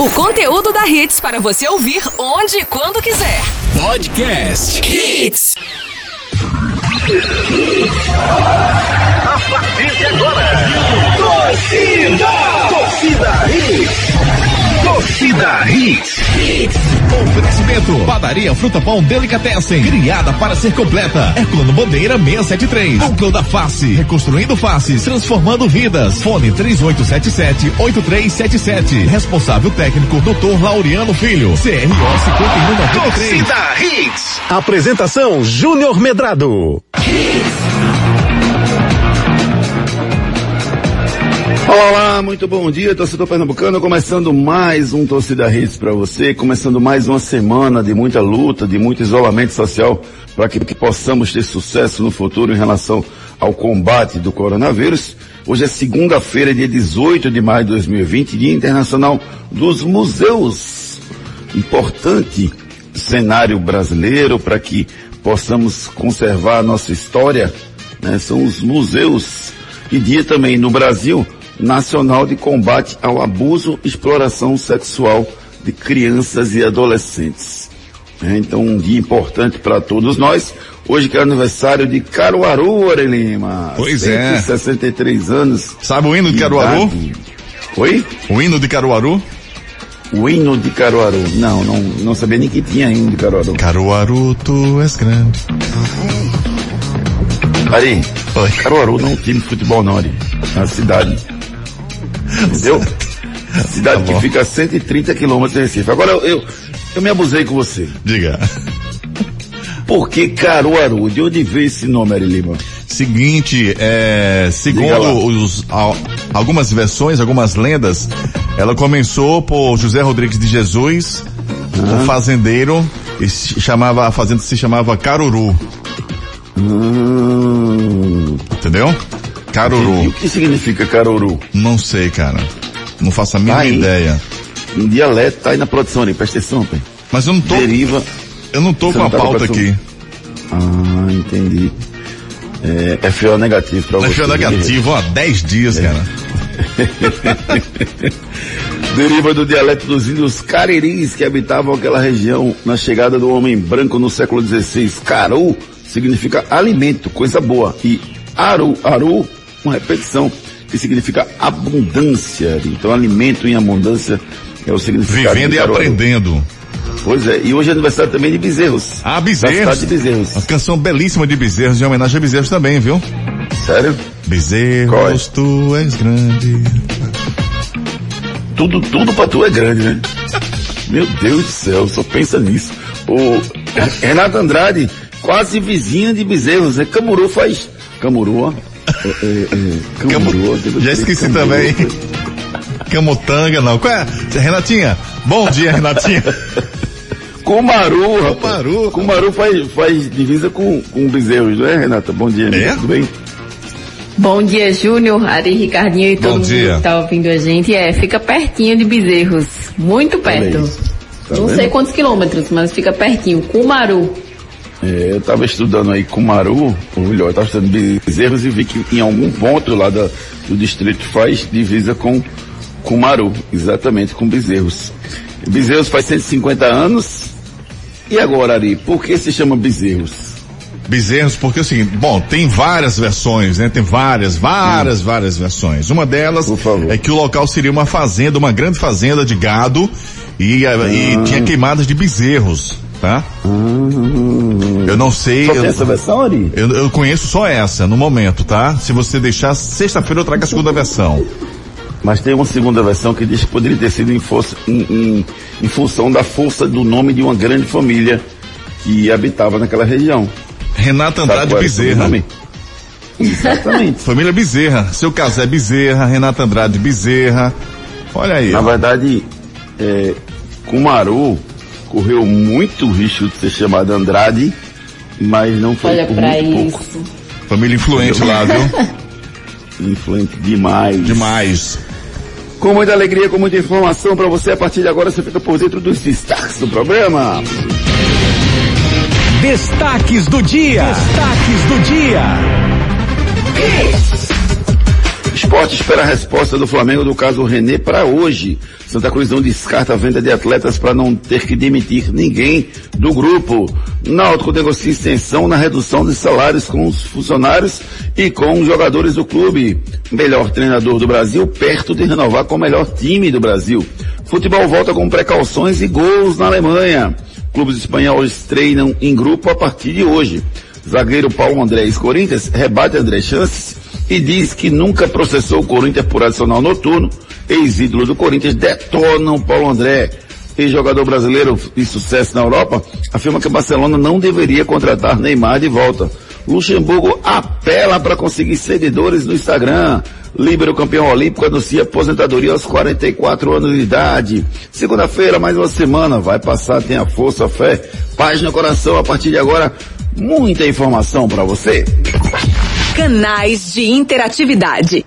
O conteúdo da Hits para você ouvir onde e quando quiser. Podcast Hits. A partir de agora, torcida, torcida Hits. Torcida Hits. Oferecimento. Padaria Fruta Pão Delicatessen. Criada para ser completa. Econo Bandeira 673. Núcleo da Face. Reconstruindo faces. Transformando vidas. Fone 3877-8377. Responsável técnico Dr. Laureano Filho. CRO 5193. Torcida Hits. Apresentação Júnior Medrado. Olá, muito bom dia, torcedor pernambucano. Começando mais um Torcida Hits para você, começando mais uma semana de muita luta, de muito isolamento social, para que, que possamos ter sucesso no futuro em relação ao combate do coronavírus. Hoje é segunda-feira, dia 18 de maio de 2020, Dia Internacional dos Museus. Importante cenário brasileiro para que possamos conservar a nossa história, né? São os museus. E dia também no Brasil Nacional de Combate ao Abuso e Exploração Sexual de Crianças e Adolescentes. É, então, um dia importante para todos nós. Hoje que é aniversário de Caruaru, Are Lima. Pois é. 63 anos. Sabe o hino de Caruaru? idade. Oi? O hino de Caruaru? O hino de Caruaru. Não, não, não sabia nem que tinha hino de Caruaru. Caruaru, tu és grande. Ari, Oi. Caruaru não é um time de futebol não, Ari. É uma cidade. Entendeu? Cidade Tá que fica a 130 quilômetros de Recife. Agora eu, eu, eu me abusei com você. Diga. Por que Caruaru? De onde veio esse nome, Ari Lima? Seguinte, é, segundo os, al- algumas versões, algumas lendas, ela começou por José Rodrigues de Jesus, um fazendeiro, e chamava, a fazenda se chamava Caruru, Hum, entendeu? E Caruru. o que significa Caruru? Não sei, cara. Não faço a mínima Aí. ideia. Um dialeto tá aí na produção, Ari. Presta atenção, pai. Mas eu não tô, Deriva. eu não tô Você com a tá pauta aqui. Ah, entendi. É, FO negativo pra você. foi negativo, ó, 10 dias, cara. Deriva do dialeto dos índios cariris que habitavam aquela região na chegada do homem branco no século XVI. Caru significa alimento, coisa boa. E aru, aru, uma repetição que significa abundância. Então, alimento em abundância é o significado. Vivendo e aprendendo. Pois é, e hoje é aniversário também de Bezerros. Ah, Bezerros. de Bezerros. Uma canção belíssima de Bezerros, em homenagem a Bezerros também, viu? Sério? Qual é? Bezerros, tu és grande. Tudo, tudo pra tu é grande, né? Meu Deus do céu, só pensa nisso. O Renato Andrade, quase vizinha de Bezerros, né? Camuru faz. Camuru, ó. É, Já esqueci também. Camutanga, não. Qual é? Renatinha, bom dia, Renatinha. Cumaru, rapaz. Cumaru. Cumaru faz, faz divisa com, com Bezerros, não é, Renata? Bom dia, É? tudo bem? Bom dia, Júnior, Ari, Ricardinho e Bom todo mundo dia. que tá ouvindo a gente. É, fica pertinho de Bezerros, muito perto. Tá Não vendo? sei quantos quilômetros, mas fica pertinho. Cumaru. É, eu tava estudando aí Cumaru, ou melhor, eu tava estudando Bezerros e vi que em algum ponto lá da- do distrito faz divisa com Cumaru, exatamente, com Bezerros. Bezerros faz 150 anos. E agora, Ari, por que se chama Bezerros? Bezerros, porque assim, bom, tem várias versões, né? Tem várias, várias, várias versões. Uma delas é que o local seria uma fazenda, uma grande fazenda de gado e, eh, e Ah. tinha queimadas de bezerros, tá? Eu não sei. Só tem eu- essa versão, Ari? Eu, eu conheço só essa no momento, tá? Se você deixar, sexta-feira eu trago a segunda versão. Mas tem uma segunda versão que diz que poderia ter sido em, força- em- em- em função da força do nome de uma grande família que habitava naquela região. Renata Andrade o Bezerra. Exatamente. Família Bezerra. Seu Casé Bezerra, Renata Andrade Bezerra. Olha aí. Na ó. verdade, é, Cumaru correu muito risco de ser chamado Andrade, mas não foi Olha por pra muito pouco. isso. Família influente lá, viu? Influente demais. Demais. Com muita alegria, com muita informação para você. A partir de agora você fica por dentro dos destaques do programa. Destaques do dia. Destaques do dia. Esporte espera a resposta do Flamengo do caso René para hoje. Santa Cruz não descarta a venda de atletas para não ter que demitir ninguém do grupo. Náutico negocia extensão na redução de salários com os funcionários e com os jogadores do clube. Melhor treinador do Brasil perto de renovar com o melhor time do Brasil. Futebol volta com precauções e gols na Alemanha. Clubes espanhóis treinam em grupo a partir de hoje. Zagueiro Paulo André ex-Corinthians rebate André Chances e diz que nunca processou o Corinthians por adicional noturno. Ex-ídolo do Corinthians detona o Paulo André. Ex-jogador brasileiro de sucesso na Europa afirma que o Barcelona não deveria contratar Neymar de volta. Luxemburgo apela para conseguir seguidores no Instagram. Líbero campeão olímpico anuncia aposentadoria aos 44 anos de idade. Segunda-feira, mais uma semana. Vai passar, tenha força, fé, paz no coração. A partir de agora, muita informação para você. Canais de interatividade.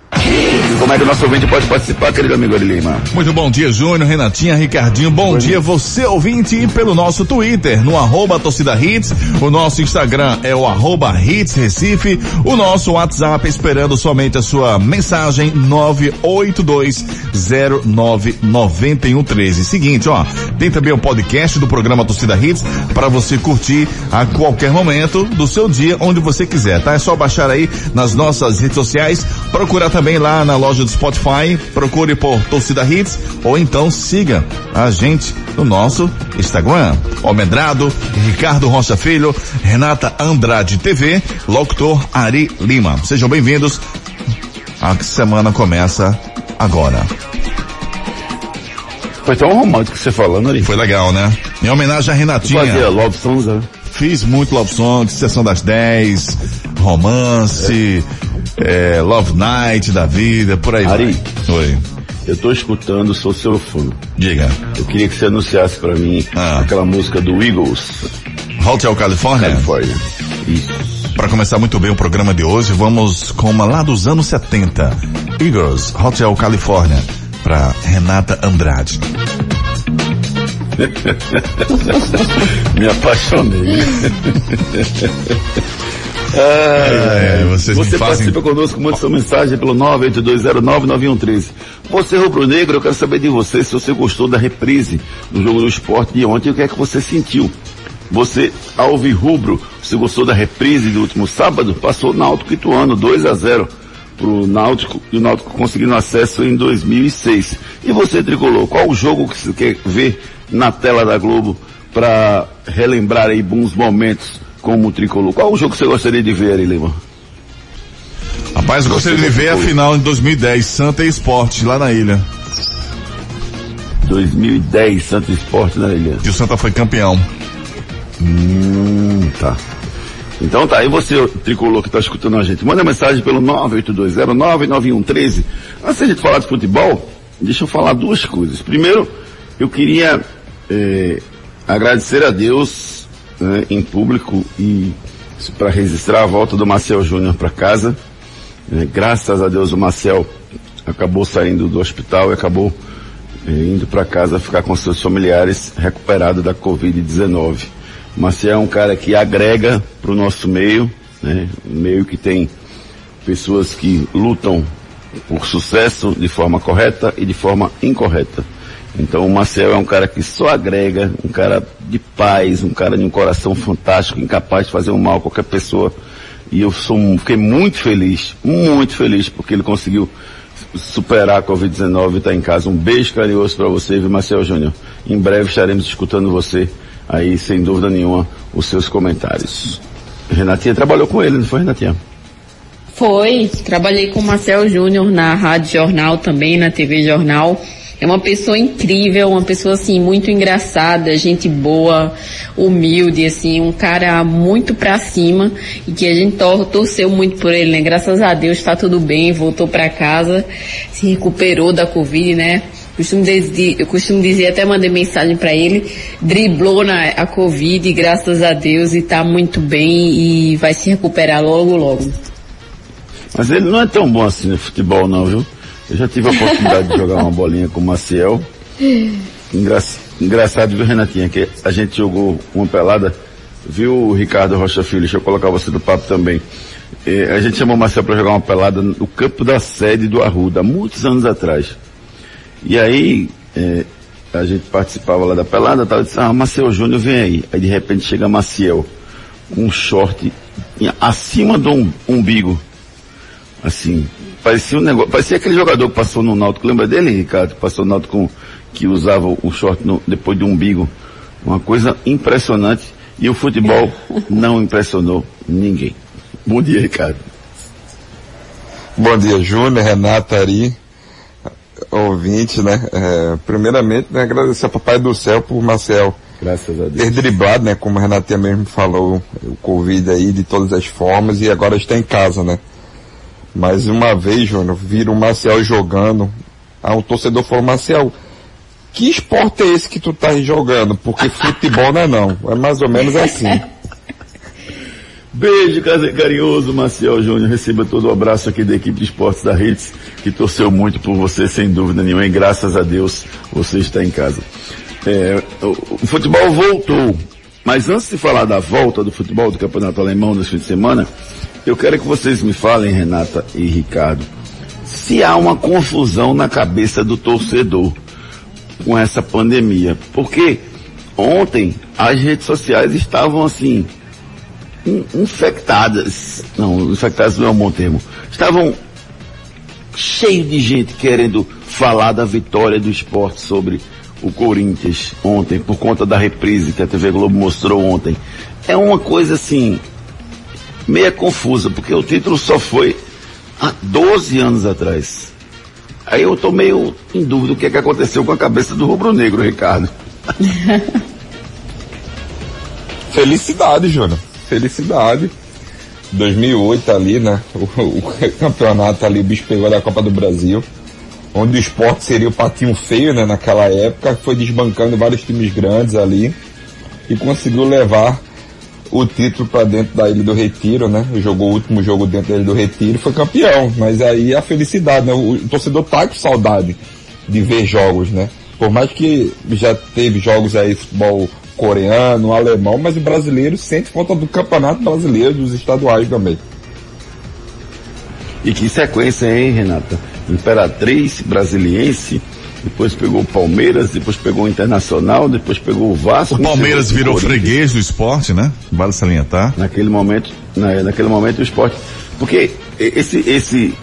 Como é que o nosso ouvinte pode participar, querido amigo Lima? Muito bom dia, Júnior, Renatinha, Ricardinho. Bom dia, você ouvinte, e pelo nosso Twitter, no arroba torcida hits. O nosso Instagram é o arroba hits Recife. O nosso WhatsApp esperando somente a sua mensagem 982099113. Seguinte, ó, tem também o podcast do programa Torcida Hits para você curtir a qualquer momento do seu dia, onde você quiser, tá? É só baixar aí nas nossas redes sociais, procurar também lá na loja do Spotify, procure por Torcida Hits ou então siga a gente no nosso Instagram. Almedrado, Ricardo Rocha Filho, Renata Andrade TV, locutor Ari Lima. Sejam bem-vindos. A semana começa agora. Foi tão romântico você falando ali. Foi legal, né? Em homenagem a Renatinha. Fazia Love Songs, né? Fiz muito Love Songs, Sessão das 10, Romance, é. É, Love Night da vida, por aí Ari, vai. Oi. Eu tô escutando, sou seu fã. Diga. Eu queria que você anunciasse para mim Ah. aquela música do Eagles, Hotel California. California. Isso. Para começar muito bem o programa de hoje, vamos com uma lá dos anos 70. Eagles, Hotel California, para Renata Andrade. Me apaixonei. É, vocês me Você fazem- participa conosco, mande sua mensagem pelo 982099113. Você, rubro-negro, eu quero saber de você se você gostou da reprise do jogo do esporte de ontem e o que é que você sentiu. Você, alvirrubro, você gostou da reprise do último sábado? Passou Náutico Ituano 2 a 0 pro Náutico e o Náutico conseguindo acesso em 2006. E você, Tricolor, qual o jogo que você quer ver na tela da Globo para relembrar aí bons momentos como o Tricolor? Qual o jogo que você gostaria de ver, Lima? Rapaz, eu gostaria de ver a final em 2010, Santa e Esporte, lá na ilha. 2010, Santos Esporte na Ilha. E o Santa foi campeão. Hum, tá. Então tá, e você, tricolor que tá escutando a gente, manda mensagem pelo 982099113. Antes da gente falar de futebol, deixa eu falar duas coisas. Primeiro, eu queria eh, agradecer a Deus né, em público e para registrar a volta do Marcel Júnior para casa. Eh, graças a Deus o Marcel acabou saindo do hospital e acabou eh, indo para casa ficar com seus familiares recuperado da Covid-19. Marcel é um cara que agrega para o nosso meio, né? Meio que tem pessoas que lutam por sucesso de forma correta e de forma incorreta. Então o Marcel é um cara que só agrega, um cara de paz, um cara de um coração fantástico, incapaz de fazer um mal a qualquer pessoa. E eu sou, fiquei muito feliz, muito feliz, porque ele conseguiu superar a Covid-19 e está em casa. Um beijo carinhoso para você, viu, Marcel Júnior. Em breve estaremos escutando você aí, sem dúvida nenhuma, os seus comentários. Renatinha trabalhou com ele, não foi, Renatinha? Foi, trabalhei com o Marcel Júnior na Rádio Jornal também, na TV Jornal. É uma pessoa incrível, uma pessoa assim muito engraçada, gente boa, humilde, assim, um cara muito pra cima e que a gente tor torceu muito por ele, né? Graças a Deus tá tudo bem, voltou pra casa, se recuperou da Covid, né? Costumo dizer, eu costumo dizer, até mandei mensagem para ele, driblou na a Covid, graças a Deus, e tá muito bem e vai se recuperar logo, logo. Mas ele não é tão bom assim no futebol não, viu? Eu já tive a oportunidade de jogar uma bolinha com o Maciel. Engra... Engraçado, viu, Renatinha, que a gente jogou uma pelada, viu, Ricardo Rocha Filho, deixa eu colocar você do papo também. É, a gente chamou o Marcel para jogar uma pelada no campo da sede do Arruda, muitos anos atrás. E aí, é, a gente participava lá da pelada, tal, disse, ah, Marcel Júnior vem aí. Aí de repente chega Maciel, com um short acima do um, umbigo. Assim, parecia um negócio, parecia aquele jogador que passou no Náutico, lembra dele, Ricardo? Passou no Náutico com, que usava o short no, depois do umbigo. Uma coisa impressionante. E o futebol não impressionou ninguém. Bom dia, Ricardo. Bom dia, Júnior, Renata, Ari, ouvinte, né? É, primeiramente, né, agradecer ao Papai do Céu por Marcel Graças a Deus. ter driblado, né? Como a Renatinha mesmo falou, o Covid aí de todas as formas e agora está em casa, né? Mais uma vez, Júnior, vira o Marcel jogando. Ah, um torcedor falou, Marcel, que esporte é esse que tu tá jogando? Porque futebol não é não. É mais ou menos assim. Beijo carinhoso, Marcel Júnior. Receba todo o abraço aqui da equipe de esportes da Redes, que torceu muito por você, sem dúvida nenhuma. E graças a Deus, você está em casa. É, o, futebol voltou. Mas antes de falar da volta do futebol do Campeonato Alemão nesse fim de semana, eu quero que vocês me falem, Renata e Ricardo, se há uma confusão na cabeça do torcedor com essa pandemia. Porque ontem as redes sociais estavam assim, infectadas, não, infectadas não é um bom termo, estavam cheio de gente querendo falar da vitória do esporte sobre o Corinthians ontem, por conta da reprise que a TV Globo mostrou ontem. É uma coisa assim, meia confusa, porque o título só foi há 12 anos atrás. Aí eu estou meio em dúvida o que é que aconteceu com a cabeça do rubro-negro, Ricardo. Felicidade, Júnior felicidade. 2008 ali, né? O, o, campeonato ali, o bicho pegou da Copa do Brasil, onde o esporte seria o patinho feio, né? Naquela época, foi desbancando vários times grandes ali e conseguiu levar o título para dentro da Ilha do Retiro, né? Jogou o último jogo dentro da Ilha do Retiro, foi campeão. Mas aí a felicidade, né? O, o torcedor tá com saudade de ver jogos, né? Por mais que já teve jogos aí futebol coreano, alemão, mas o brasileiro sente falta do campeonato brasileiro, dos estaduais também. E que sequência, hein, Renata? Imperatriz, Brasiliense, depois pegou o Palmeiras, depois pegou o Internacional, depois pegou o Vasco. O Palmeiras virou freguês do esporte, né? Vale salientar. Naquele momento, na, naquele momento o esporte. Porque esse, esse,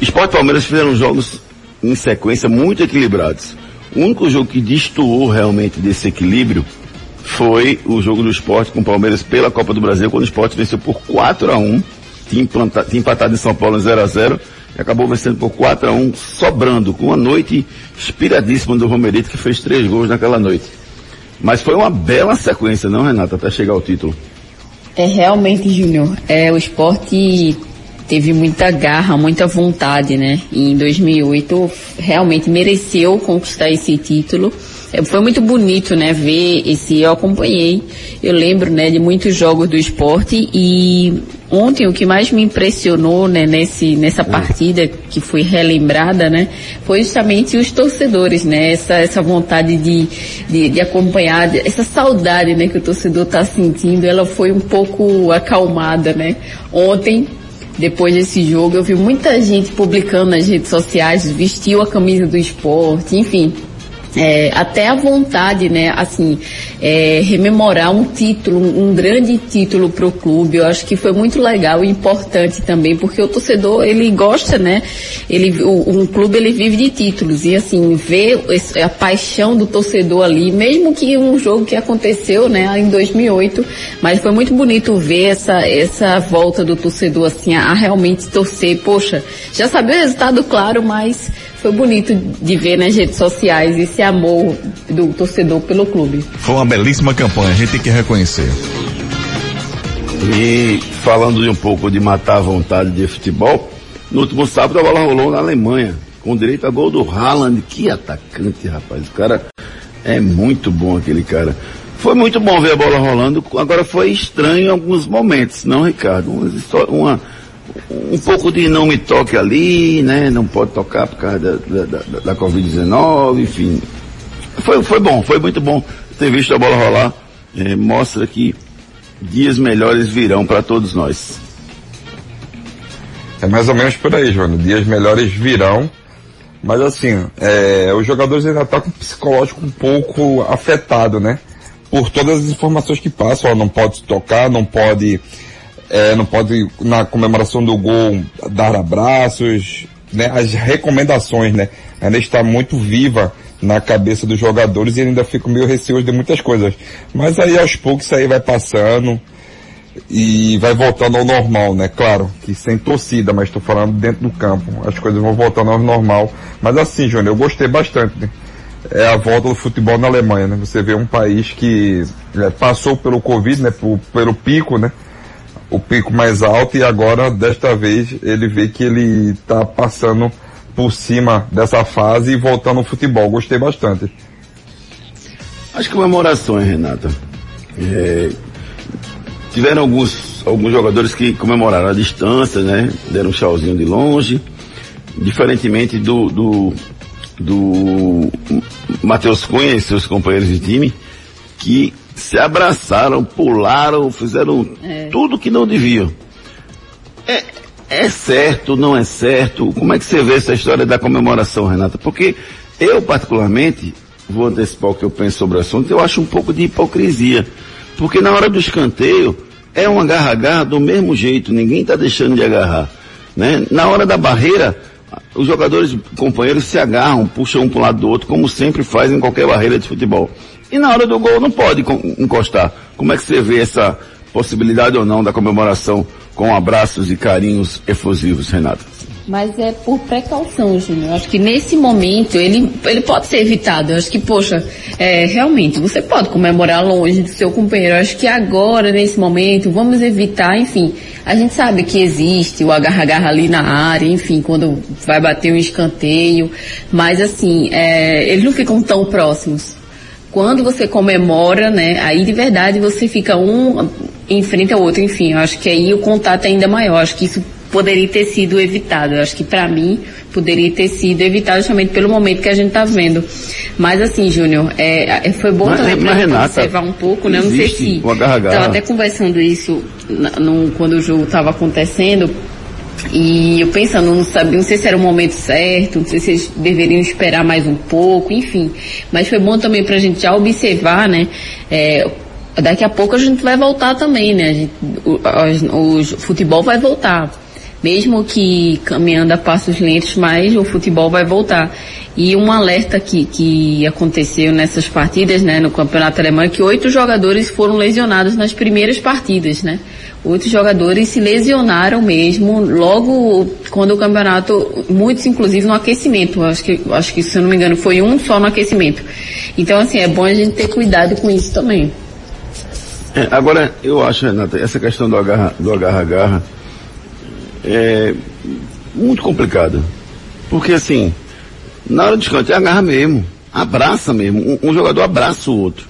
esporte e Palmeiras fizeram jogos em sequência muito equilibrados. O único jogo que destoou realmente desse equilíbrio foi o jogo do esporte com o Palmeiras pela Copa do Brasil, quando o esporte venceu por 4 a 1 tinha, tinha empatado em São Paulo em 0 a 0 e acabou vencendo por 4 a 1 sobrando, com uma noite inspiradíssima do Romerito, que fez três gols naquela noite. Mas foi uma bela sequência, não, Renata, até chegar ao título. É realmente, Júnior, é, o esporte teve muita garra, muita vontade, né? E em 2008 realmente mereceu conquistar esse título. É, foi muito bonito, né, ver esse, eu acompanhei, eu lembro, né, de muitos jogos do esporte e ontem o que mais me impressionou, né, nesse, nessa partida que foi relembrada, né, foi justamente os torcedores, né, essa, essa vontade de, de, de acompanhar, essa saudade, né, que o torcedor está sentindo, ela foi um pouco acalmada, né. Ontem, depois desse jogo, eu vi muita gente publicando nas redes sociais, vestiu a camisa do esporte, enfim, é, até a vontade, né, assim, é, rememorar um título, um grande título para o clube, eu acho que foi muito legal e importante também, porque o torcedor, ele gosta, né, ele, o, um clube, ele vive de títulos, e assim, ver a paixão do torcedor ali, mesmo que um jogo que aconteceu, né, em 2008, mas foi muito bonito ver essa, essa volta do torcedor, assim, a, a realmente torcer, poxa, já sabia o resultado, claro, mas foi bonito de ver nas redes sociais esse amor do torcedor pelo clube. Foi uma belíssima campanha, a gente tem que reconhecer. E falando de um pouco de matar a vontade de futebol, no último sábado a bola rolou na Alemanha, com direito a gol do Haaland. Que atacante, rapaz. O cara é muito bom, aquele cara. Foi muito bom ver a bola rolando, agora foi estranho em alguns momentos, não, Ricardo? Uma, uma um pouco de não me toque ali, né? Não pode tocar por causa da, da, da, da Covid-19, enfim. Foi, foi bom, foi muito bom ter visto a bola rolar. É, mostra que dias melhores virão para todos nós. É mais ou menos por aí, João. Dias melhores virão. Mas assim, é, os jogadores ainda estão tá com o psicológico um pouco afetado, né? Por todas as informações que passam, ó, não pode tocar, não pode, é, não pode na comemoração do gol dar abraços, né? As recomendações, né? Ainda está muito viva na cabeça dos jogadores e ainda fico meio receoso de muitas coisas. Mas aí aos poucos isso aí vai passando e vai voltando ao normal, né? Claro, que sem torcida, mas estou falando dentro do campo. As coisas vão voltando ao normal. Mas assim, Júnior, eu gostei bastante. Né? É a volta do futebol na Alemanha, né? Você vê um país que é, passou pelo Covid, né? Por, pelo pico, né? O pico mais alto e agora, desta vez, ele vê que ele está passando por cima dessa fase e voltando ao futebol. Gostei bastante. As comemorações, Renata. É, Tiveram alguns, alguns jogadores que comemoraram a distância, né? Deram um tchauzinho de longe. Diferentemente do, do, do Matheus Cunha e seus companheiros de time, que se abraçaram, pularam, fizeram é. tudo que não deviam. É, é certo, não é certo? Como é que você vê essa história da comemoração, Renata? Porque eu, particularmente, vou antecipar o que eu penso sobre o assunto, eu acho um pouco de hipocrisia. Porque na hora do escanteio, é um agarra-agarra do mesmo jeito, ninguém está deixando de agarrar. Né? Na hora da barreira, os jogadores companheiros se agarram, puxam um para o lado do outro, como sempre fazem em qualquer barreira de futebol. E na hora do gol não pode encostar. Como é que você vê essa possibilidade ou não da comemoração com abraços e carinhos efusivos, Renato? Mas é por precaução, Júnior. Acho que nesse momento ele, ele pode ser evitado. Eu acho que, poxa, é, realmente, você pode comemorar longe do seu companheiro. Eu acho que agora, nesse momento, vamos evitar, enfim. A gente sabe que existe o agarra-agarra ali na área, enfim, quando vai bater um escanteio. Mas assim, é, eles não ficam tão próximos. Quando você comemora, né, aí de verdade você fica um em frente ao outro, enfim, eu acho que aí o contato é ainda maior. Eu acho que isso poderia ter sido evitado. Eu acho que para mim poderia ter sido evitado justamente pelo momento que a gente está vendo. Mas assim, Júnior, é, é, foi bom mas, também para observar um pouco, né? Não sei se estava até conversando isso no, quando o jogo estava acontecendo. E eu pensando, não sabia, não sei se era o momento certo, não sei se eles deveriam esperar mais um pouco, enfim. Mas foi bom também para a gente já observar, né? É, daqui a pouco a gente vai voltar também, né? Gente, o, o, o, futebol vai voltar mesmo que caminhando a passos lentos, mas o futebol vai voltar. E um alerta que, que aconteceu nessas partidas, né, no campeonato alemão, é que oito jogadores foram lesionados nas primeiras partidas, né? Oito jogadores se lesionaram mesmo logo quando o campeonato, muitos inclusive no aquecimento. Acho que, acho que se eu não me engano foi um só no aquecimento. Então assim, é bom a gente ter cuidado com isso também. É, agora, eu acho, Renata, essa questão do agarra-agarra, do agarra, é muito complicado. Porque assim, na hora de escanteio agarra mesmo, abraça mesmo. Um, um, jogador abraça o outro.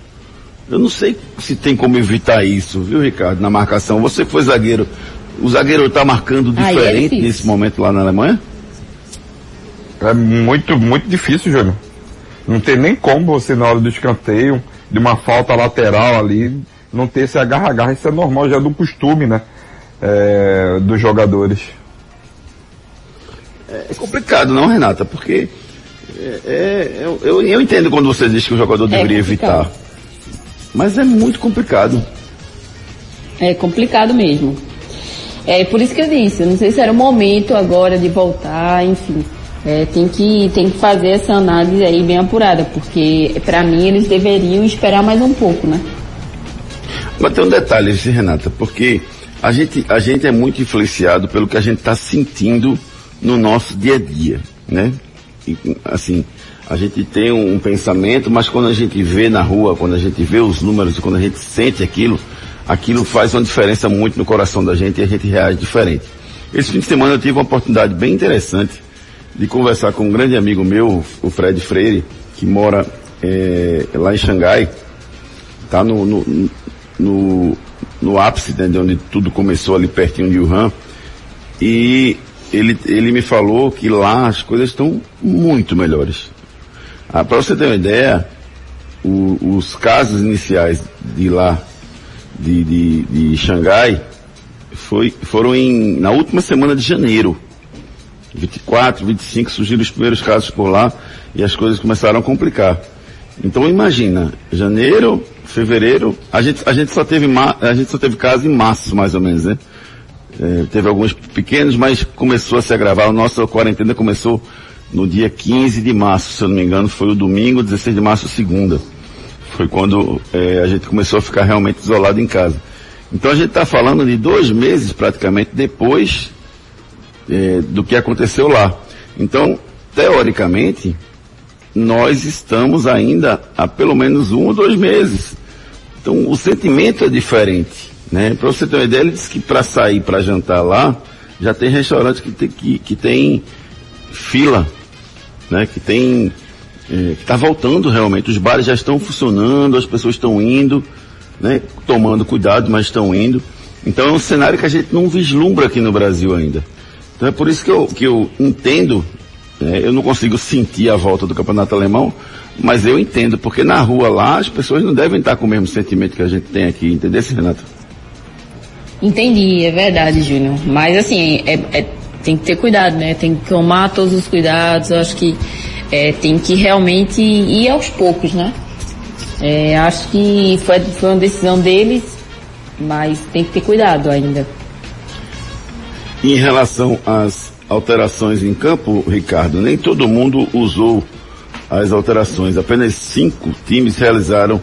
Eu não sei se tem como evitar isso, viu, Ricardo, na marcação. Você foi zagueiro, o zagueiro está marcando é diferente é nesse momento lá na Alemanha? É muito, muito difícil, Júnior. Não tem nem como você, na hora do escanteio, de uma falta lateral ali, não ter esse agarra-agarra. Isso é normal, já é do costume, né? é, dos jogadores. É complicado, não, Renata? Porque é, é, eu, eu, entendo quando você diz que o jogador é deveria evitar. Mas é muito complicado. É complicado mesmo. É por isso que eu disse, eu não sei se era o momento agora de voltar, enfim. É, tem, que, tem que fazer essa análise aí bem apurada, porque para mim eles deveriam esperar mais um pouco, né? Mas tem um detalhe, Renata, porque a gente, a gente é muito influenciado pelo que a gente está sentindo no nosso dia a dia, né? Assim, a gente tem um, um, pensamento, mas quando a gente vê na rua, quando a gente vê os números, quando a gente sente aquilo, aquilo faz uma diferença muito no coração da gente e a gente reage diferente. Esse fim de semana eu tive uma oportunidade bem interessante de conversar com um grande amigo meu, o Fred Freire, que mora é, lá em Xangai, tá no, no, no no ápice, né, de onde tudo começou ali pertinho de Wuhan. E ele, ele me falou que lá as coisas estão muito melhores. Ah, Para você ter uma ideia, o, os casos iniciais de lá, de, de, de Xangai, foi, foram em, na última semana de janeiro. 24, 25 surgiram os primeiros casos por lá e as coisas começaram a complicar. Então imagina, janeiro, fevereiro, a gente, a gente só teve a gente só teve casos em março mais ou menos, né? É, teve alguns pequenos, mas começou a se agravar. A nossa quarentena começou no dia 15 de março, se eu não me engano, foi o domingo, 16 de março, segunda. Foi quando é, a gente começou a ficar realmente isolado em casa. Então a gente está falando de dois meses praticamente depois é, do que aconteceu lá. Então, teoricamente, nós estamos ainda há pelo menos um ou dois meses. Então o sentimento é diferente. Né? Para você ter uma ideia, ele disse que para sair para jantar lá, já tem restaurante que tem, que, que tem fila, né? que tem. É, que está voltando realmente. Os bares já estão funcionando, as pessoas estão indo né, tomando cuidado, mas estão indo. Então é um cenário que a gente não vislumbra aqui no Brasil ainda. Então é por isso que eu, que eu entendo, né, eu não consigo sentir a volta do campeonato alemão, mas eu entendo, porque na rua lá as pessoas não devem estar com o mesmo sentimento que a gente tem aqui, entendeu, Renato? Entendi, é verdade, Júnior. Mas assim, é, é, tem que ter cuidado, né? Tem que tomar todos os cuidados, eu acho que é, tem que realmente ir aos poucos, né? É, acho que foi, foi uma decisão deles, mas tem que ter cuidado ainda. Em relação às alterações em campo, Ricardo, nem todo mundo usou as alterações. Apenas cinco times realizaram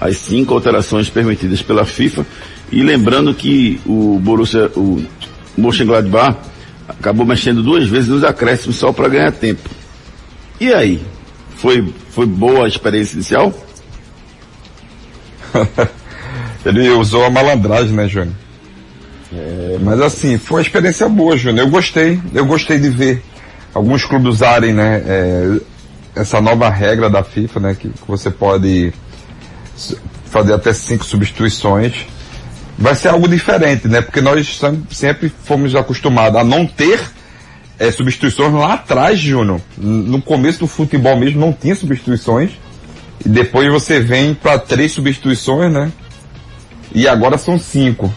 as cinco alterações permitidas pela FIFA. E lembrando que o Borussia, o Mönchengladbach acabou mexendo duas vezes nos acréscimos só para ganhar tempo. E aí? Foi, foi boa a experiência inicial? Ele usou a malandragem, né, Júnior? É, mas assim, foi uma experiência boa, Júnior. Eu gostei, eu gostei de ver alguns clubes usarem, né, é, essa nova regra da FIFA, né, que, que, você pode fazer até cinco substituições. Vai ser algo diferente, né, porque nós sempre fomos acostumados a não ter é, substituições lá atrás, Júnior. No começo do futebol mesmo não tinha substituições. E depois você vem para três substituições, né? E agora são cinco.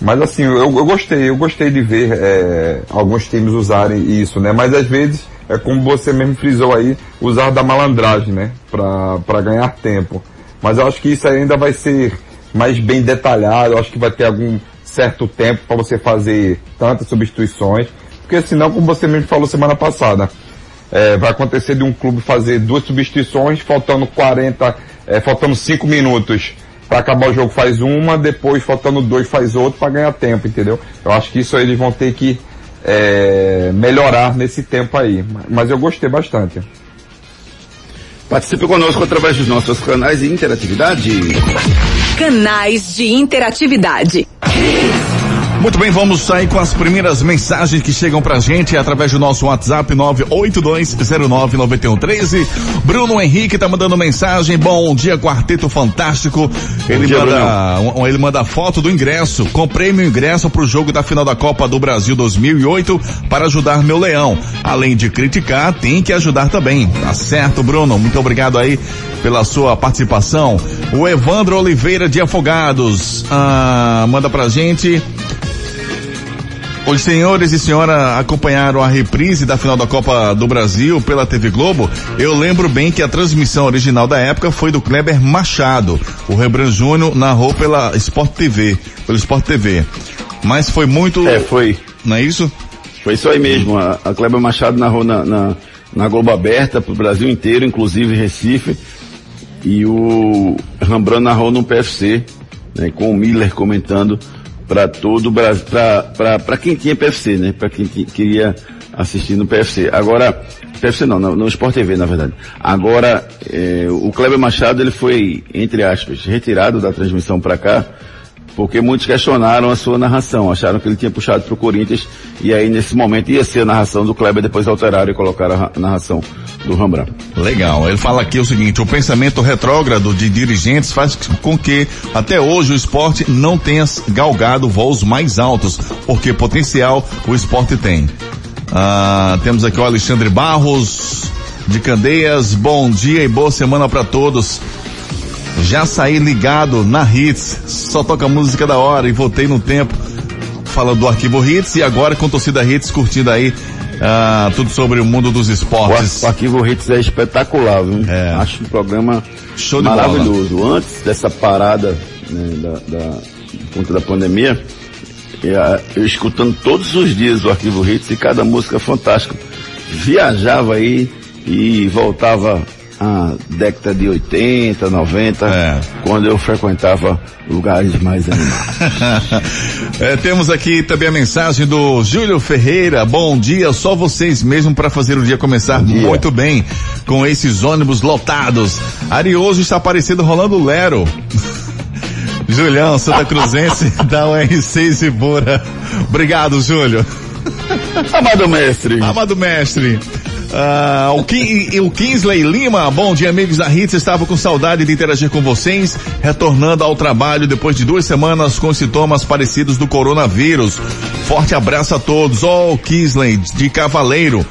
Mas assim, eu, eu gostei, eu gostei de ver é, alguns times usarem isso, né? Mas às vezes, é como você mesmo frisou aí, usar da malandragem, né? Para ganhar tempo. Mas eu acho que isso ainda vai ser mais bem detalhado, eu acho que vai ter algum certo tempo para você fazer tantas substituições. Porque senão, como você mesmo falou semana passada, é, vai acontecer de um clube fazer duas substituições, faltando 40, é, faltando 5 minutos para acabar o jogo faz uma, depois faltando dois faz outro para ganhar tempo, entendeu? Eu acho que isso eles vão ter que é, melhorar nesse tempo aí. Mas eu gostei bastante. Participe conosco através dos nossos canais de interatividade. Canais de interatividade. Muito bem, vamos sair com as primeiras mensagens que chegam pra gente através do nosso WhatsApp 982099113. Bruno Henrique tá mandando mensagem. Bom dia, quarteto fantástico. Ele dia, manda, um, ele manda foto do ingresso. Comprei meu ingresso pro jogo da final da Copa do Brasil 2008 para ajudar meu leão. Além de criticar, tem que ajudar também. Tá certo, Bruno? Muito obrigado aí pela sua participação. O Evandro Oliveira de Afogados, ah, manda pra gente. Os senhores e senhora acompanharam a reprise da final da Copa do Brasil pela TV Globo. Eu lembro bem que a transmissão original da época foi do Kleber Machado. O Rebran Júnior narrou pela Sport TV, pelo Sport TV. Mas foi muito. É, foi. Não é isso? Foi isso aí mesmo. A, a Kleber Machado narrou na, na, na Globo aberta para o Brasil inteiro, inclusive Recife. E o Rembrandt narrou no PFC, né, com o Miller comentando para todo o Brasil, para quem tinha PFC, né? Para quem queria assistir no PFC. Agora, PFC não, no, no Sport TV, na verdade. Agora, é, o Kleber Machado, ele foi, entre aspas, retirado da transmissão para cá, porque muitos questionaram a sua narração, acharam que ele tinha puxado para o Corinthians, e aí nesse momento ia ser a narração do Kleber, depois alteraram e colocaram a narração do Rembrandt. Legal, ele fala aqui o seguinte, o pensamento retrógrado de dirigentes faz com que até hoje o esporte não tenha galgado voos mais altos, porque potencial o esporte tem. Ah, temos aqui o Alexandre Barros, de Candeias, bom dia e boa semana para todos. Já saí ligado na Hits, só toca música da hora e voltei no tempo. falando do Arquivo Hits e agora com torcida Hits curtindo aí ah, tudo sobre o mundo dos esportes. O, o Arquivo Hits é espetacular, viu? É. Acho um programa Show de maravilhoso. Bola. Antes dessa parada né, da, da, conta da pandemia, eu, eu escutando todos os dias o Arquivo Hits e cada música fantástica. Viajava aí e voltava a década de 80, 90, É. quando eu frequentava lugares mais animados. É, temos aqui também a mensagem do Júlio Ferreira. Bom dia, só vocês mesmo para fazer o dia começar dia. muito bem com esses ônibus lotados. Arioso está parecendo rolando Lero. Julião, Santa Cruzense da UR6 e Bora. Obrigado, Júlio. Amado mestre, Amado mestre. Ah, o, Kim, o Kinsley Lima, bom dia amigos da Hits, estava com saudade de interagir com vocês, retornando ao trabalho depois de duas semanas com sintomas parecidos do coronavírus. Forte abraço a todos. Ó, oh, Kinsley de Cavaleiro.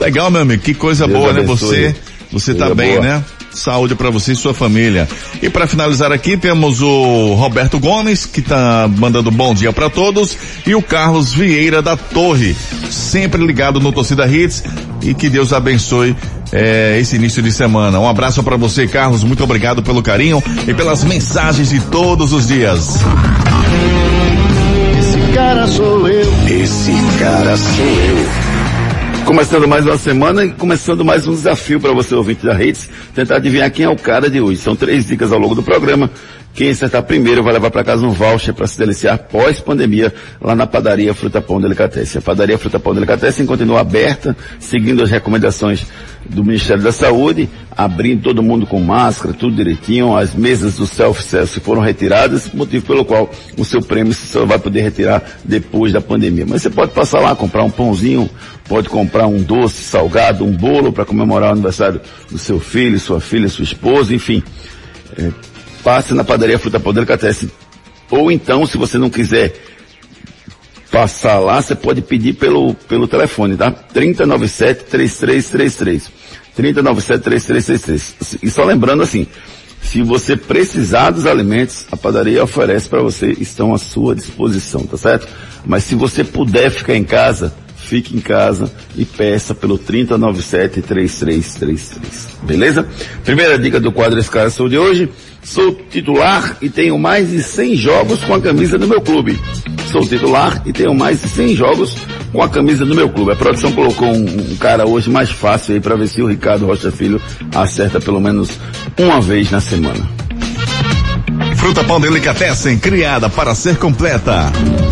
Legal, meu amigo, que coisa Deus boa, né? abençoe. Você, você tá bem, boa. né? Saúde para você e sua família. E para finalizar aqui temos o Roberto Gomes que tá mandando bom dia para todos e o Carlos Vieira da Torre, sempre ligado no Torcida Hits e que Deus abençoe eh, esse início de semana. Um abraço para você, Carlos. Muito obrigado pelo carinho e pelas mensagens de todos os dias. Esse cara sou eu. esse cara sou eu. Começando mais uma semana e começando mais um desafio para você ouvinte da Hits, tentar adivinhar quem é o cara de hoje. São três dicas ao longo do programa. Quem acertar primeiro vai levar para casa um voucher para se deliciar pós-pandemia lá na padaria Fruta Pão Delicatessen. A padaria Fruta Pão Delicatessen continua aberta, seguindo as recomendações do Ministério da Saúde, abrindo todo mundo com máscara, tudo direitinho. As mesas do self-service foram retiradas, motivo pelo qual o seu prêmio você só vai poder retirar depois da pandemia. Mas você pode passar lá, comprar um pãozinho, pode comprar um doce salgado, um bolo para comemorar o aniversário do seu filho, sua filha, sua esposa, enfim passe na padaria Fruta Pão Delicatessen. Ou então, se você não quiser passar lá, você pode pedir pelo, pelo telefone, tá? 3097-3333. 3097-3333. E só lembrando assim, se você precisar dos alimentos, a padaria oferece para você, estão à sua disposição, tá certo? Mas se você puder ficar em casa, fique em casa e peça pelo 3097-3333. Beleza? Primeira dica do quadro Sou de hoje. Sou titular e tenho mais de 100 jogos com a camisa do meu clube. Sou titular e tenho mais de 100 jogos com a camisa do meu clube. A produção colocou um, um cara hoje mais fácil aí para ver se o Ricardo Rocha Filho acerta pelo menos uma vez na semana. Fruta Pão Delicatessen, criada para ser completa.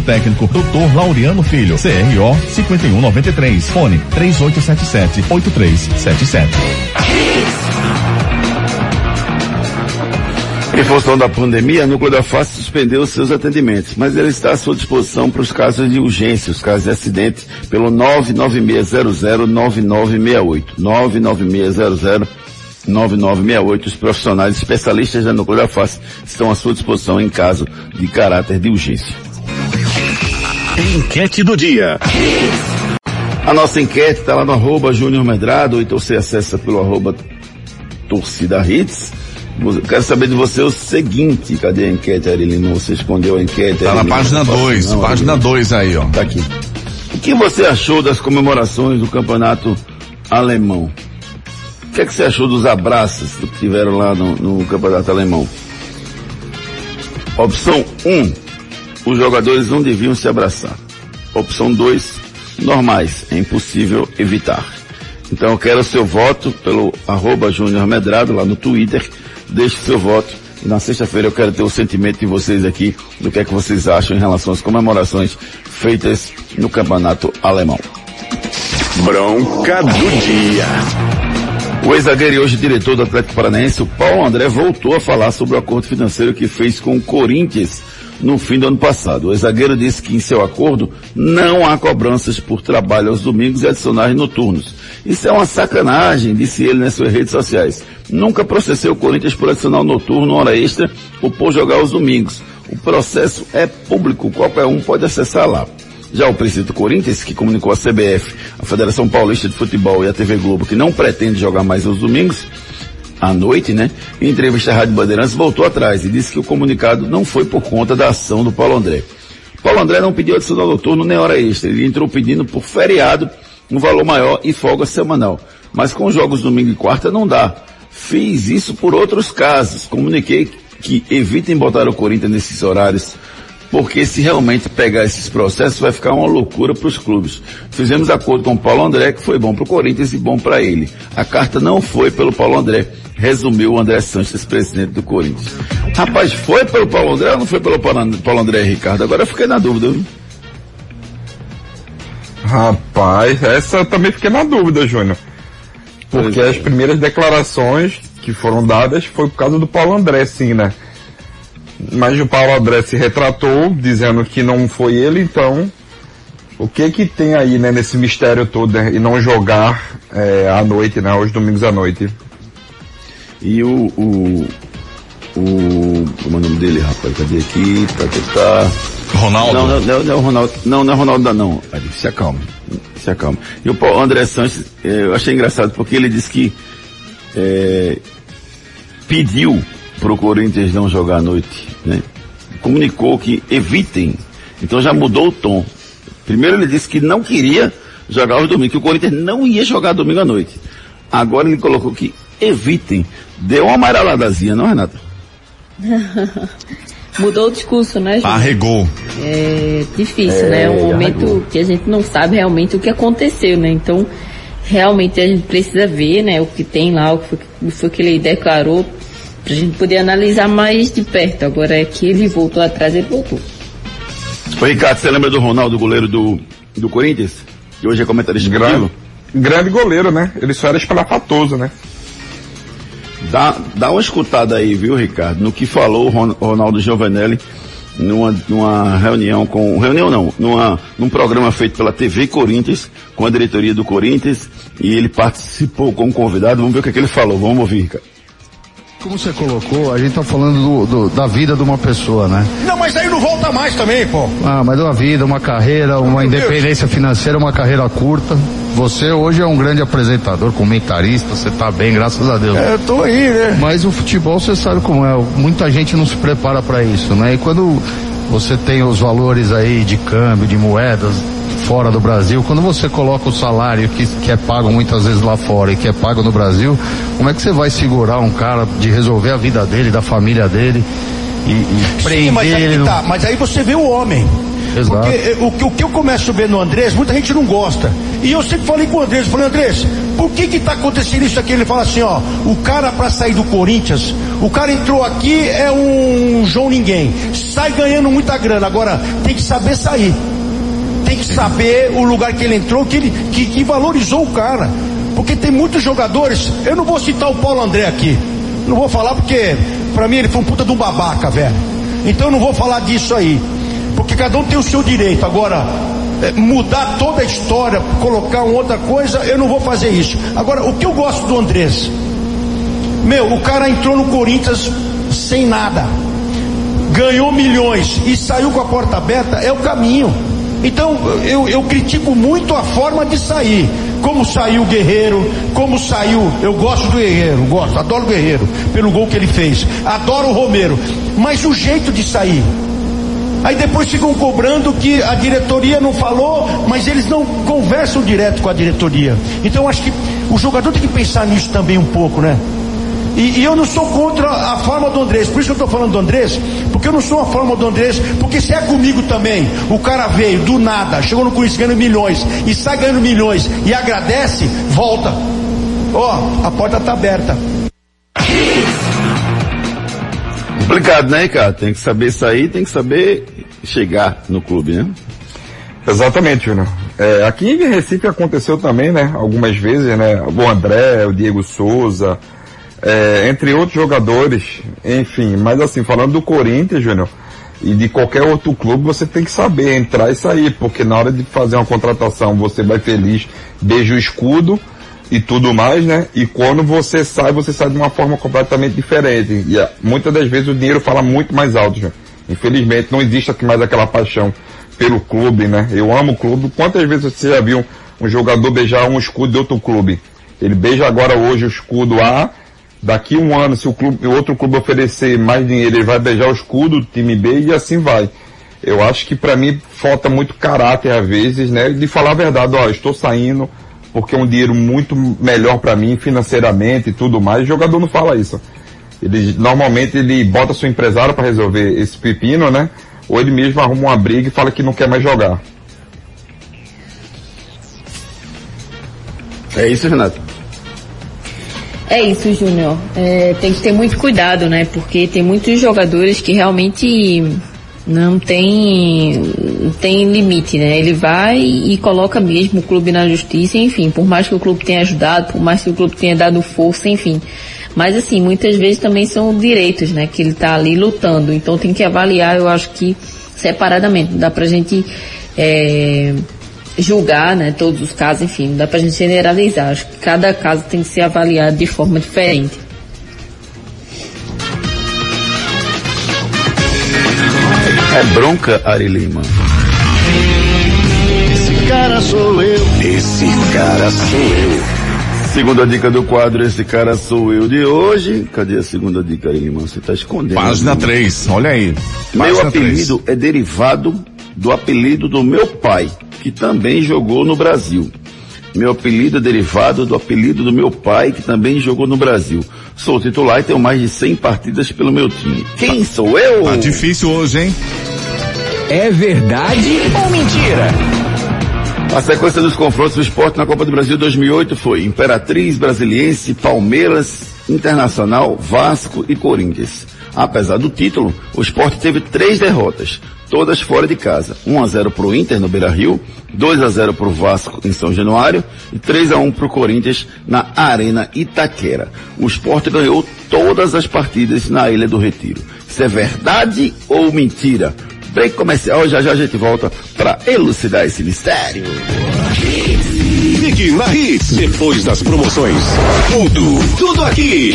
técnico, Dr. Laureano Filho, CRO 5193, fone 3877 8377. Em função da pandemia, a Núcleo da Face suspendeu seus atendimentos, mas ele está à sua disposição para os casos de urgência, os casos de acidente, pelo 996009968. 996009968. Os profissionais especialistas da Núcleo da Face estão à sua disposição em caso de caráter de urgência. Enquete do dia. A nossa enquete está lá no arroba Júnior Medrado, ou então você acessa pelo arroba Torcida Hits. Quero saber de você o seguinte, cadê a enquete, Arilino? Você escondeu a enquete? Tá na página Não posso 2, não, página Arilino. 2 aí, ó. Tá aqui. O que você achou das comemorações do campeonato alemão? O que, é que você achou dos abraços que tiveram lá no, no Campeonato Alemão? Opção 1, um, os jogadores não deviam se abraçar. Opção 2, normais, é impossível evitar. Então eu quero o seu voto pelo arroba Júnior Medrado lá no Twitter. Deixe seu voto. E na sexta-feira eu quero ter o sentimento de vocês aqui do que é que vocês acham em relação às comemorações feitas no campeonato alemão. Bronca do dia. O ex-zagueiro e hoje diretor do Atlético Paranaense, o Paulo André, voltou a falar sobre o acordo financeiro que fez com o Corinthians no fim do ano passado. O zagueiro disse que em seu acordo não há cobranças por trabalho aos domingos e adicionais noturnos. Isso é uma sacanagem, disse ele nas suas redes sociais. Nunca processei o Corinthians por adicional noturno, hora extra, ou por jogar aos domingos. O processo é público, qualquer um pode acessar lá. Já o presidente do Corinthians, que comunicou à CBF, a Federação Paulista de Futebol e a TV Globo que não pretende jogar mais aos domingos, à noite, né? Em entrevista à Rádio Bandeirantes, voltou atrás e disse que o comunicado não foi por conta da ação do Paulo André. Paulo André não pediu adicional noturno nem hora extra. Ele entrou pedindo por feriado um valor maior e folga semanal. Mas com jogos domingo e quarta não dá. Fiz isso por outros casos. Comuniquei que evitem botar o Corinthians nesses horários porque se realmente pegar esses processos vai ficar uma loucura para os clubes. Fizemos acordo com o Paulo André, que foi bom para o Corinthians e bom para ele. A carta não foi pelo Paulo André, resumiu o André Sanches, presidente do Corinthians. Rapaz, foi pelo Paulo André ou não foi pelo Paulo André, Ricardo? Agora eu fiquei na dúvida. Viu? Rapaz, essa eu também fiquei na dúvida, Júnior. Porque é. as primeiras declarações que foram dadas foi por causa do Paulo André, sim, né? Mas o Paulo André se retratou, dizendo que não foi ele, então o que que tem aí, né, nesse mistério todo né, e não jogar é, à noite, né, aos domingos à noite? E o, o, o, como é o nome dele, rapaz, cadê aqui, tá, tá, tá. Ronaldo? Não, não, não, não, Ronaldo, não, não é Ronaldo, não, se acalma, se acalma. E o André Sanches, é, eu achei engraçado porque ele disse que é, pediu pro Corinthians não jogar à noite, né? Comunicou que evitem. Então já mudou o tom. Primeiro ele disse que não queria jogar os domingos, que o Corinthians não ia jogar domingo à noite. Agora ele colocou que evitem. Deu uma amareladazinha, não, Renata? Mudou o discurso, né, Ju? Arregou. É difícil, é, né? É um momento arregou. que a gente não sabe realmente o que aconteceu, né? Então, realmente a gente precisa ver, né, o que tem lá, o que foi, o que, foi que ele declarou pra gente poder analisar mais de perto. Agora é que ele voltou atrás, ele voltou. Ô Ricardo, você lembra do Ronaldo, goleiro do, do Corinthians? Que hoje é comentarista grande, grande goleiro, né? Ele só era espalhafatoso, né? Dá, dá uma escutada aí, viu, Ricardo, no que falou o Ronaldo Giovanelli numa, numa reunião com. Reunião não, numa, num programa feito pela TV Corinthians, com a diretoria do Corinthians, e ele participou como convidado. Vamos ver o que, é que ele falou. Vamos ouvir, Ricardo. Como você colocou, a gente tá falando do, do, da vida de uma pessoa, né? Não, mas aí não volta mais também, pô. Ah, mas uma vida, uma carreira, uma Meu independência Deus. financeira, uma carreira curta. Você hoje é um grande apresentador, comentarista, você tá bem, graças a Deus. É, eu tô aí, né? Mas o futebol, você sabe como é, muita gente não se prepara para isso, né? E quando você tem os valores aí de câmbio, de moedas, fora do Brasil, quando você coloca o salário que, que é pago muitas vezes lá fora e que é pago no Brasil, como é que você vai segurar um cara de resolver a vida dele, da família dele e, e Sim, prender mas aí, ele? Tá, mas aí você vê o homem. Exato. Porque eh, o, o, que eu começo a ver no Andrés, muita gente não gosta. E eu sempre falei com o Andrés, falei, Andrés, por que que tá acontecendo isso aqui? Ele fala assim, ó, o cara para sair do Corinthians, o cara entrou aqui, é um João Ninguém, sai ganhando muita grana, agora tem que saber sair que saber o lugar que ele entrou, que, ele, que, que valorizou o cara. Porque tem muitos jogadores, eu não vou citar o Paulo André aqui, não vou falar porque para mim ele foi um puta de um babaca, velho. Então eu não vou falar disso aí, porque cada um tem o seu direito. Agora, é, mudar toda a história, colocar uma outra coisa, eu não vou fazer isso. Agora, o que eu gosto do Andrés? Meu, o cara entrou no Corinthians sem nada, ganhou milhões e saiu com a porta aberta, é o caminho. Então eu, eu critico muito a forma de sair. Como saiu o Guerreiro, como saiu. Eu gosto do Guerreiro, gosto, adoro o Guerreiro, pelo gol que ele fez. Adoro o Romero. Mas o jeito de sair. Aí depois ficam cobrando que a diretoria não falou, mas eles não conversam direto com a diretoria. Então acho que o jogador tem que pensar nisso também um pouco, né? E, e, eu não sou contra a forma do Andrés, por isso que eu estou falando do Andrés, porque eu não sou a forma do Andrés, porque se é comigo também, o cara veio do nada, chegou no Corinthians ganhando milhões e sai ganhando milhões e agradece, volta. Ó, oh, a porta está aberta. Complicado, né, cara? Tem que saber sair, tem que saber chegar no clube, né? Exatamente, Júnior. É, aqui em Recife aconteceu também, né? Algumas vezes, né? O André, o Diego Souza, é, entre outros jogadores, enfim. Mas assim, falando do Corinthians, Júnior, e de qualquer outro clube, você tem que saber entrar e sair, porque na hora de fazer uma contratação você vai feliz, beija o escudo e tudo mais, né? E quando você sai, você sai de uma forma completamente diferente. E muitas das vezes o dinheiro fala muito mais alto, Júnior. Infelizmente não existe mais aquela paixão pelo clube, né? Eu amo o clube. Quantas vezes você já viu um jogador beijar um escudo de outro clube? Ele beija agora hoje o escudo A, Daqui um ano, se o, clube, outro clube oferecer mais dinheiro, ele vai beijar o escudo do time B e assim vai. Eu acho que para mim falta muito caráter às vezes, né? De falar a verdade, ó, estou saindo porque é um dinheiro muito melhor para mim financeiramente e tudo mais. O jogador não fala isso. Ele normalmente ele bota seu empresário para resolver esse pepino, né? Ou ele mesmo arruma uma briga e fala que não quer mais jogar. É isso, Renato. É isso, Júnior. É, tem que ter muito cuidado, né? Porque tem muitos jogadores que realmente não tem, tem limite, né? Ele vai e coloca mesmo o clube na justiça, enfim, por mais que o clube tenha ajudado, por mais que o clube tenha dado força, enfim. Mas assim, muitas vezes também são direitos, né? Que ele está ali lutando. Então tem que avaliar, eu acho que separadamente. Não dá pra gente é, julgar, né, todos os casos, enfim, não dá pra gente generalizar. Acho que cada caso tem que ser avaliado de forma diferente. É bronca, Ari Lima. Esse cara sou eu. Esse cara sou eu. Segunda dica do quadro, esse cara sou eu de hoje. Cadê a segunda dica, Ari Lima? Você tá escondendo. Página 3, olha aí. Página meu apelido 3. é derivado do apelido do meu pai que também jogou no Brasil. Meu apelido é derivado do apelido do meu pai, que também jogou no Brasil. Sou titular e tenho mais de 100 partidas pelo meu time. Quem sou eu? Tá difícil hoje, hein? É verdade ou mentira? A sequência dos confrontos do esporte na Copa do Brasil 2008 foi Imperatriz, Brasiliense, Palmeiras, Internacional, Vasco e Corinthians. Apesar do título, o esporte teve três derrotas todas fora de casa. 1 a 0 para o Inter no Beira Rio, 2 a 0 para o Vasco em São Januário e 3 a 1 para o Corinthians na Arena Itaquera. O esporte ganhou todas as partidas na Ilha do Retiro. Isso é verdade ou mentira? Break comercial, já já a gente volta para elucidar esse mistério. Fique na Hits, depois das promoções. Tudo, tudo aqui.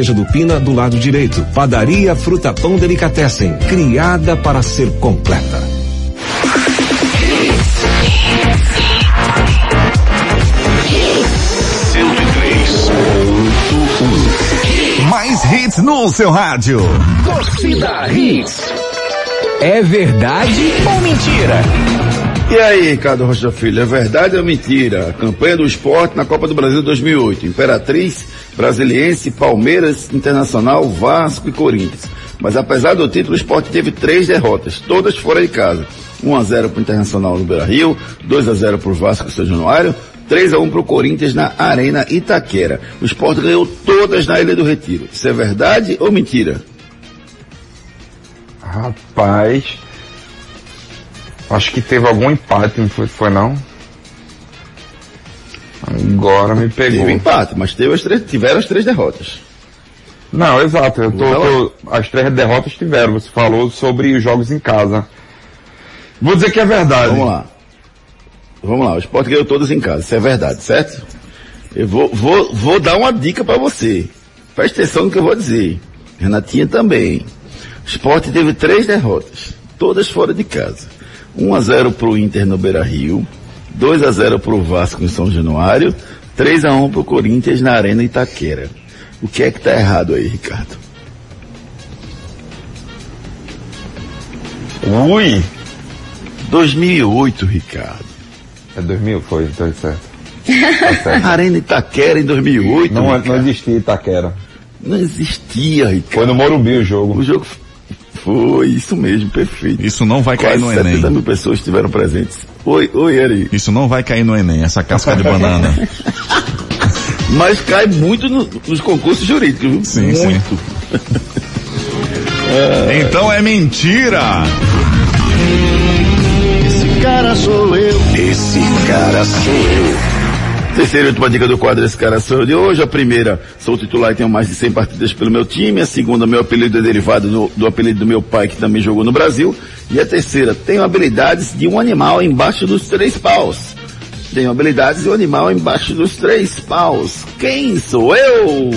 do Pina do lado direito. Padaria Fruta Pão Delicatessen, criada para ser completa. Mais hits no seu rádio. Torcida Hits. É verdade ou mentira? E aí, Ricardo Rocha Filho, é verdade ou mentira? A campanha do esporte na Copa do Brasil 2008. Imperatriz, Brasiliense, Palmeiras, Internacional, Vasco e Corinthians. Mas apesar do título, o esporte teve três derrotas, todas fora de casa. 1 a 0 para o Internacional no Beira Rio, 2 a 0 para o Vasco São Januário, 3 a 1 para o Corinthians na Arena Itaquera. O esporte ganhou todas na Ilha do Retiro. Isso é verdade ou mentira? Rapaz. Acho que teve algum empate, não foi, foi não? Agora me pegou. Teve empate, mas teve as três, tiveram as três derrotas. Não, exato. Eu tô, tô- as três derrotas tiveram. Você falou sobre os jogos em casa. Vou dizer que é verdade. Vamos lá. Vamos lá, o esporte ganhou todas em casa, isso é verdade, certo? Eu vou, vou, vou dar uma dica para você. Preste atenção no que eu vou dizer. Renatinha também. O esporte teve três derrotas, todas fora de casa. 1 a 0 pro Inter no Beira Rio, 2 a 0 pro Vasco em São Januário, 3 a 1 pro Corinthians na Arena Itaquera. O que é que tá errado aí, Ricardo? Ui! 2008, Ricardo. É 2000, foi, então certo. Arena Itaquera em 2008. Não, Ricardo. não existia Itaquera. Não existia, Ricardo. Foi no Morumbi o jogo. O jogo foi isso mesmo, perfeito. Isso não vai cair Quase no 70 Enem. mil pessoas estiveram presentes. Oi, oi, Eri. Isso não vai cair no Enem, essa casca de banana. Mas cai muito no- nos concursos jurídicos, viu? Sim, sim. muito. Então é mentira! Esse cara sou eu. Esse cara sou eu. Terceira e última dica do quadro Esse Cara Sou de hoje. A primeira, sou titular e tenho mais de 100 partidas pelo meu time. A segunda, meu apelido é derivado do, do apelido do meu pai, que também jogou no Brasil. E a terceira, tenho habilidades de um animal embaixo dos três paus. Tenho habilidades de um animal embaixo dos três paus. Quem sou eu?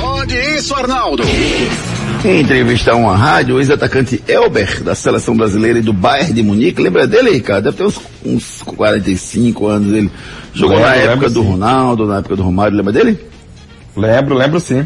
Pode isso, Arnaldo. Em entrevista a uma rádio, o ex-atacante Elber, da seleção brasileira e do Bayern de Munique, lembra dele, Ricardo? Deve ter uns, uns 45 anos. Ele jogou Lembro, na época do sim. Ronaldo, na época do Romário, lembra dele? Lembro, lembro sim.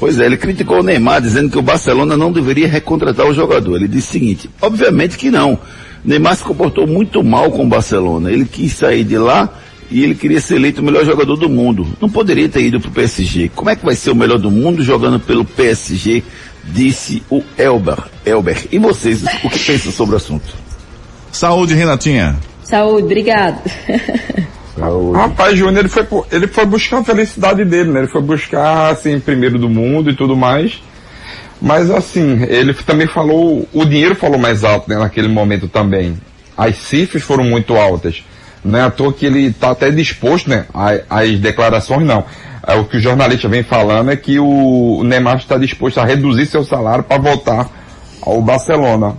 Pois é, ele criticou o Neymar, dizendo que o Barcelona não deveria recontratar o jogador. Ele disse o seguinte, obviamente que não. Neymar se comportou muito mal com o Barcelona. Ele quis sair de lá e ele queria ser eleito o melhor jogador do mundo. Não poderia ter ido pro PSG. Como é que vai ser o melhor do mundo jogando pelo PSG? Disse o Elber. Elber. E vocês, o que pensam sobre o assunto? Saúde, Renatinha. Saúde, obrigado. Rapaz, Júnior, ele foi, ele foi buscar a felicidade dele, né? Ele foi buscar, assim, primeiro do mundo e tudo mais. Mas, assim, ele também falou, o dinheiro falou mais alto, né, naquele momento também. As cifras foram muito altas. Não é à toa que ele está até disposto, né? As declarações não. É, o que o jornalista vem falando é que o Neymar está disposto a reduzir seu salário para voltar ao Barcelona.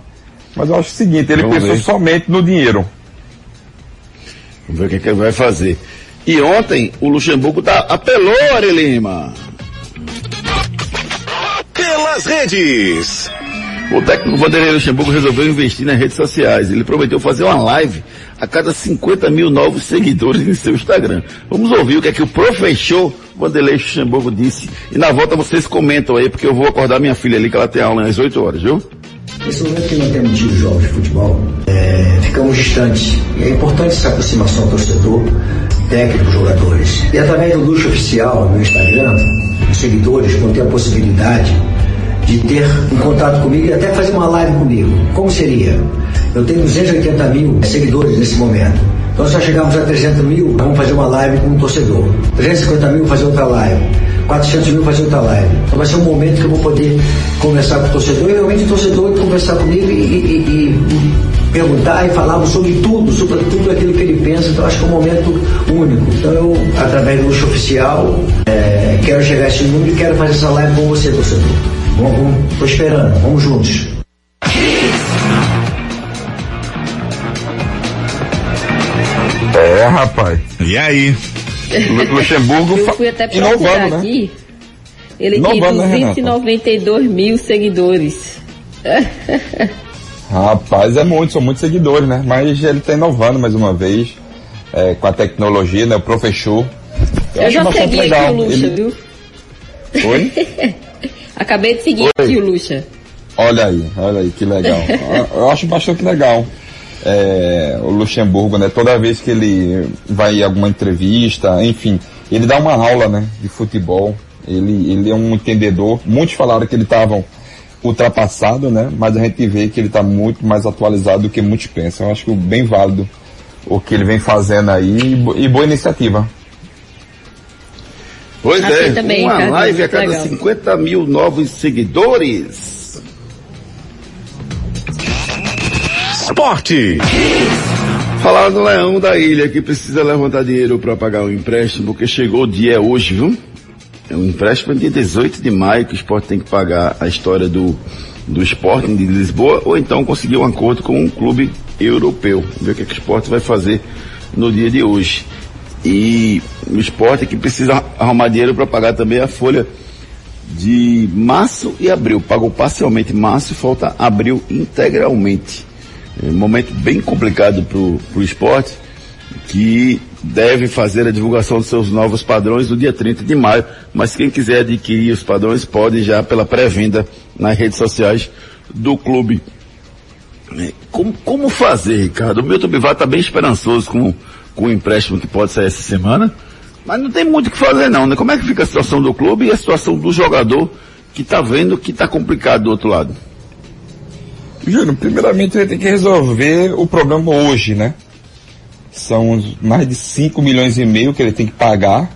Mas eu acho o seguinte, ele Vamos pensou ver. somente no dinheiro. Vamos ver o que, é que ele vai fazer. E ontem, o Luxemburgo tá, apelou, Ari Lima. Pelas redes. O técnico Vanderlei Luxemburgo resolveu investir nas redes sociais. Ele prometeu fazer uma live a cada 50 mil novos seguidores em seu Instagram. Vamos ouvir o que é que o professor Vanderlei Luxemburgo disse. E na volta vocês comentam aí, porque eu vou acordar minha filha ali, que ela tem aula às 8 horas, viu? Nesse momento que não temos tido jogos de futebol, é, ficamos distantes. E é importante essa aproximação ao torcedor, técnico, jogadores. E através do Luxo Oficial no Instagram, os seguidores vão ter a possibilidade de ter um contato comigo e até fazer uma live comigo. Como seria? Eu tenho 280 mil seguidores nesse momento. Então, se nós chegarmos a 300 mil, vamos fazer uma live com um torcedor. 350 mil, fazer outra live. 400 mil, fazer outra live. Então, vai ser um momento que eu vou poder conversar com o torcedor e realmente o torcedor conversar comigo e, e- e perguntar e falarmos sobre tudo, sobre tudo aquilo que ele pensa. Então, acho que é um momento único. Então, eu, através do luxo oficial, é, quero chegar a esse número e quero fazer essa live com você, torcedor. Vamos, esperando, vamos juntos. É, rapaz. E aí? Lu- Luxemburgo Eu fui até procurar inovando, né? aqui. Ele Inovando, né, tem Renata? 292 mil seguidores. Rapaz, é muito, são muitos seguidores, né? Mas ele tá inovando mais uma vez é, com a tecnologia, né? O professor. Eu, acho já segui legal. aqui o Luxa, Ele- viu? Oi? Acabei de seguir Oi. aqui o Luxa. Olha aí, olha aí, que legal. Eu- Eu acho bastante legal. É, o Luxemburgo, né? Toda vez que ele vai em alguma entrevista, enfim, ele dá uma aula, né? De futebol. Ele, ele é um entendedor. Muitos falaram que ele estava ultrapassado, né? Mas a gente vê que ele está muito mais atualizado do que muitos pensam. Eu acho que bem válido o que ele vem fazendo aí e boa iniciativa. Pois Aqui é, também, uma live a cada legal. 50 mil novos seguidores. Esporte. Falar do Leão da Ilha que precisa levantar dinheiro para pagar o empréstimo, porque chegou o dia hoje, viu? É um empréstimo dia 18 de maio que o esporte tem que pagar a história do, do Sporting de Lisboa, ou então conseguir um acordo com um clube europeu. Ver o que, é que o esporte vai fazer no dia de hoje. E o esporte é que precisa arrumar dinheiro para pagar também a folha de março e abril. Pagou parcialmente março e falta abril integralmente. É um momento bem complicado para o esporte, que deve fazer a divulgação dos seus novos padrões no dia 30 de maio, mas quem quiser adquirir os padrões pode já pela pré-venda nas redes sociais do clube. É, como, como fazer, Ricardo? O Milton Bivar está bem esperançoso com, com o empréstimo que pode sair essa semana, mas não tem muito o que fazer não, né? Como é que fica a situação do clube e a situação do jogador que está vendo que está complicado do outro lado? Júnior, primeiramente ele tem que resolver o problema hoje, né? São mais de 5 milhões e meio que ele tem que pagar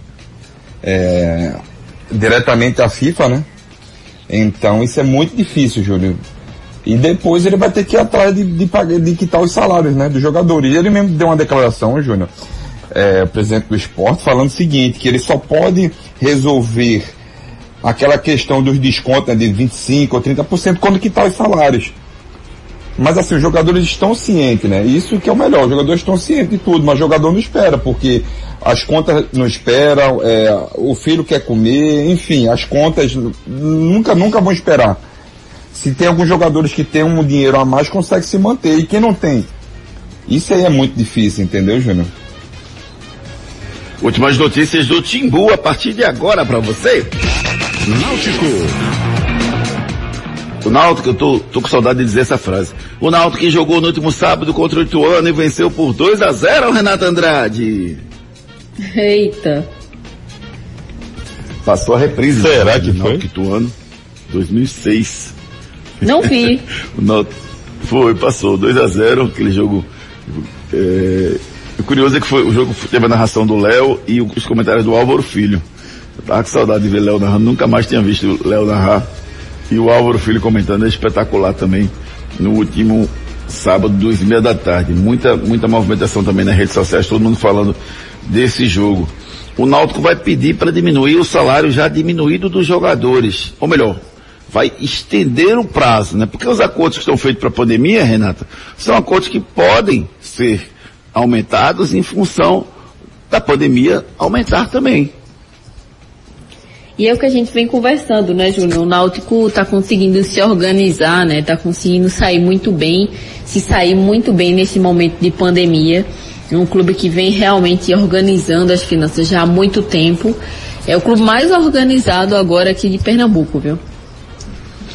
é, diretamente à FIFA, né? Então isso é muito difícil, Júlio. E depois ele vai ter que ir atrás de, de, pagar, de quitar os salários, né, dos jogadores. E ele mesmo deu uma declaração, Júnior, é, presidente do esporte, falando o seguinte, que ele só pode resolver aquela questão dos descontos né, de 25% ou 30% quando quitar os salários. Mas assim, os jogadores estão cientes, né? Isso que é o melhor, os jogadores estão cientes de tudo, mas o jogador não espera, porque as contas não esperam, é, o filho quer comer, enfim, as contas nunca, nunca vão esperar. Se tem alguns jogadores que têm um dinheiro a mais, consegue se manter. E quem não tem? Isso aí é muito difícil, entendeu, Júnior? Últimas notícias do Timbu a partir de agora para você. Náutico. O Náutico, eu tô, tô com saudade de dizer essa frase. O Náutico que jogou no último sábado contra o Ituano e venceu por 2 a 0 o Renato Andrade. Eita. Passou a reprise. Será que foi? Ituano, 2006. Não vi. o Náutico foi, passou 2 a 0 aquele jogo. É, o curioso é que foi, o jogo teve a narração do Léo e os comentários do Álvaro Filho. Eu tava com saudade de ver Léo narrando, nunca mais tinha visto Léo narrar e o Álvaro Filho comentando é espetacular também no último sábado, duas e meia da tarde. Muita, muita movimentação também nas redes sociais, todo mundo falando desse jogo. O Náutico vai pedir para diminuir o salário já diminuído dos jogadores. Ou melhor, vai estender o prazo, né? Porque os acordos que estão feitos para a pandemia, Renata, são acordos que podem ser aumentados em função da pandemia aumentar também. E é o que a gente vem conversando, né, Júnior? O Náutico está conseguindo se organizar, né? Está conseguindo sair muito bem, se sair muito bem nesse momento de pandemia. É um clube que vem realmente organizando as finanças já há muito tempo. É o clube mais organizado agora aqui de Pernambuco, viu?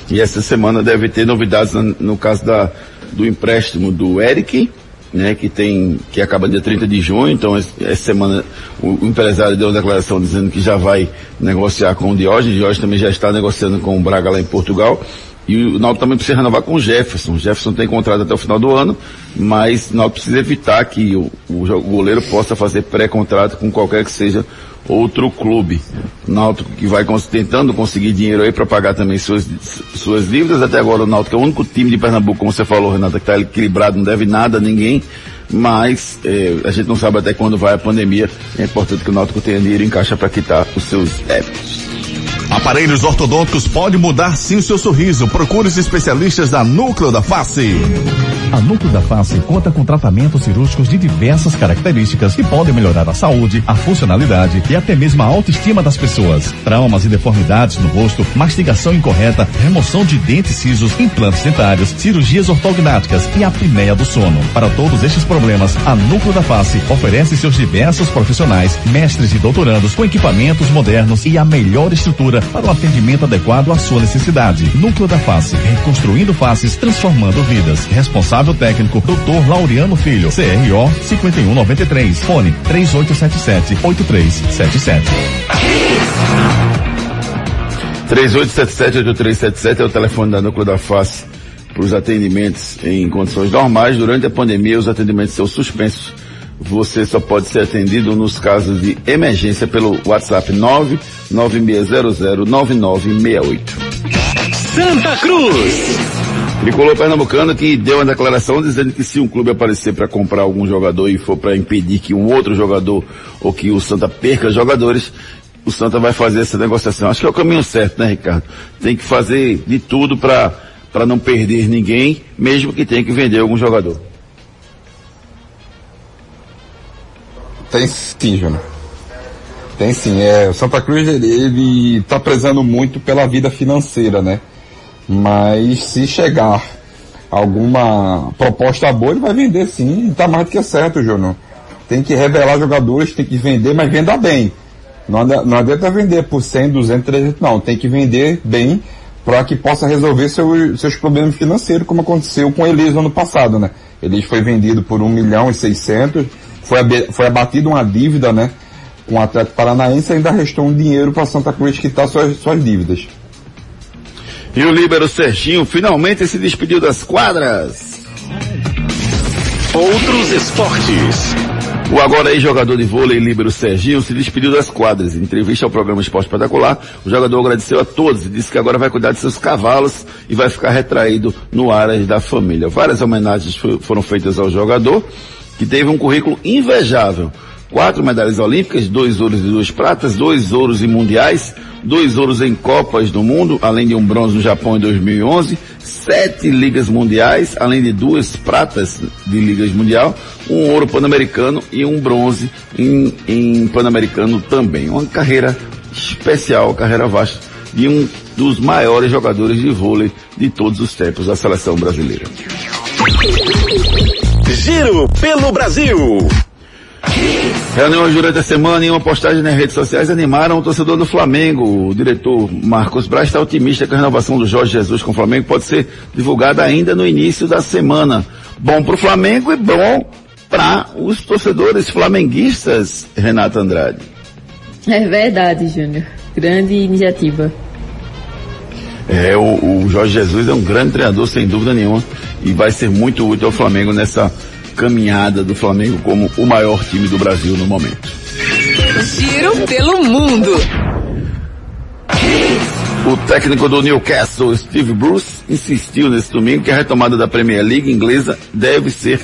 E essa semana deve ter novidades no, caso da, do empréstimo do Eric, né, que tem, que acaba dia 30 de junho, então essa semana o, empresário deu uma declaração dizendo que já vai negociar com o Diógenes, o Diógenes também já está negociando com o Braga lá em Portugal, e o Náutico também precisa renovar com o Jefferson. O Jefferson tem contrato até o final do ano, mas o Náutico precisa evitar que o, o, o goleiro possa fazer pré-contrato com qualquer que seja outro clube. O Náutico que vai tentando conseguir dinheiro aí para pagar também suas, suas dívidas. Até agora o Náutico é o único time de Pernambuco, como você falou, Renata, que está equilibrado, não deve nada a ninguém. Mas é, a gente não sabe até quando vai a pandemia. É importante que o Náutico tenha dinheiro em caixa para quitar os seus débitos. Aparelhos ortodônticos pode mudar sim o seu sorriso. Procure os especialistas da Núcleo da Face. A Núcleo da Face conta com tratamentos cirúrgicos de diversas características que podem melhorar a saúde, a funcionalidade e até mesmo a autoestima das pessoas. Traumas e deformidades no rosto, mastigação incorreta, remoção de dentes cisos, implantes dentários, cirurgias ortognáticas e apneia do sono. Para todos estes problemas, a Núcleo da Face oferece seus diversos profissionais, mestres e doutorandos com equipamentos modernos e a melhor estrutura para o atendimento adequado à sua necessidade. Núcleo da Face, reconstruindo faces, transformando vidas. Responsável técnico, Dr. Laureano Filho, CRO 5193, fone 3877 8377. 3877-8377 é o telefone da Núcleo da Face para os atendimentos em condições normais. Durante a pandemia, os atendimentos são suspensos. Você só pode ser atendido nos casos de emergência pelo WhatsApp 996009968. Santa Cruz. Tricolor Pernambucano que deu uma declaração dizendo que se um clube aparecer para comprar algum jogador e for para impedir que um outro jogador ou que o Santa perca jogadores, o Santa vai fazer essa negociação. Acho que é o caminho certo, né, Ricardo? Tem que fazer de tudo para para não perder ninguém, mesmo que tenha que vender algum jogador. Tem sim, Júnior. Tem sim. É, o Santa Cruz ele, ele tá prezando muito pela vida financeira, né? Mas se chegar alguma proposta boa, ele vai vender sim. Tá mais do que certo, Júnior. Tem que revelar jogadores, tem que vender, mas venda bem. Não, não adianta vender por 100, 200, 300, não. Tem que vender bem para que possa resolver seu, seus problemas financeiros, como aconteceu com o no ano passado, né? Elis foi vendido por 1 milhão e 600, foi, foi abatida uma dívida, né? Com o Atlético Paranaense ainda restou um dinheiro para Santa Cruz quitar suas, suas dívidas. E o líbero Serginho finalmente se despediu das quadras. Outros esportes. O agora ex-jogador de vôlei Líbero Serginho se despediu das quadras. Em entrevista ao programa Esporte Espetacular, o jogador agradeceu a todos e disse que agora vai cuidar de seus cavalos e vai ficar retraído no Aras da família. Várias homenagens foram feitas ao jogador, que teve um currículo invejável. Quatro medalhas olímpicas, dois ouros e duas pratas, dois ouros em mundiais, dois ouros em Copas do Mundo, além de um bronze no Japão em 2011, sete ligas mundiais, além de duas pratas de ligas mundial, um ouro pan-americano e um bronze em, em pan-americano também. Uma carreira especial, carreira vasta de um dos maiores jogadores de vôlei de todos os tempos da seleção brasileira. Giro pelo Brasil. Reuniões durante a semana e uma postagem nas redes sociais animaram o torcedor do Flamengo. O diretor Marcos Braz está otimista que a renovação do Jorge Jesus com o Flamengo pode ser divulgada ainda no início da semana. Bom para o Flamengo e bom para os torcedores flamenguistas, Renata Andrade. É verdade, Júnior. Grande iniciativa. É, o, o Jorge Jesus é um grande treinador, sem dúvida nenhuma, e vai ser muito útil ao Flamengo nessa caminhada do Flamengo como o maior time do Brasil no momento. Giro pelo mundo. O técnico do Newcastle, Steve Bruce, insistiu nesse domingo que a retomada da Premier League inglesa deve ser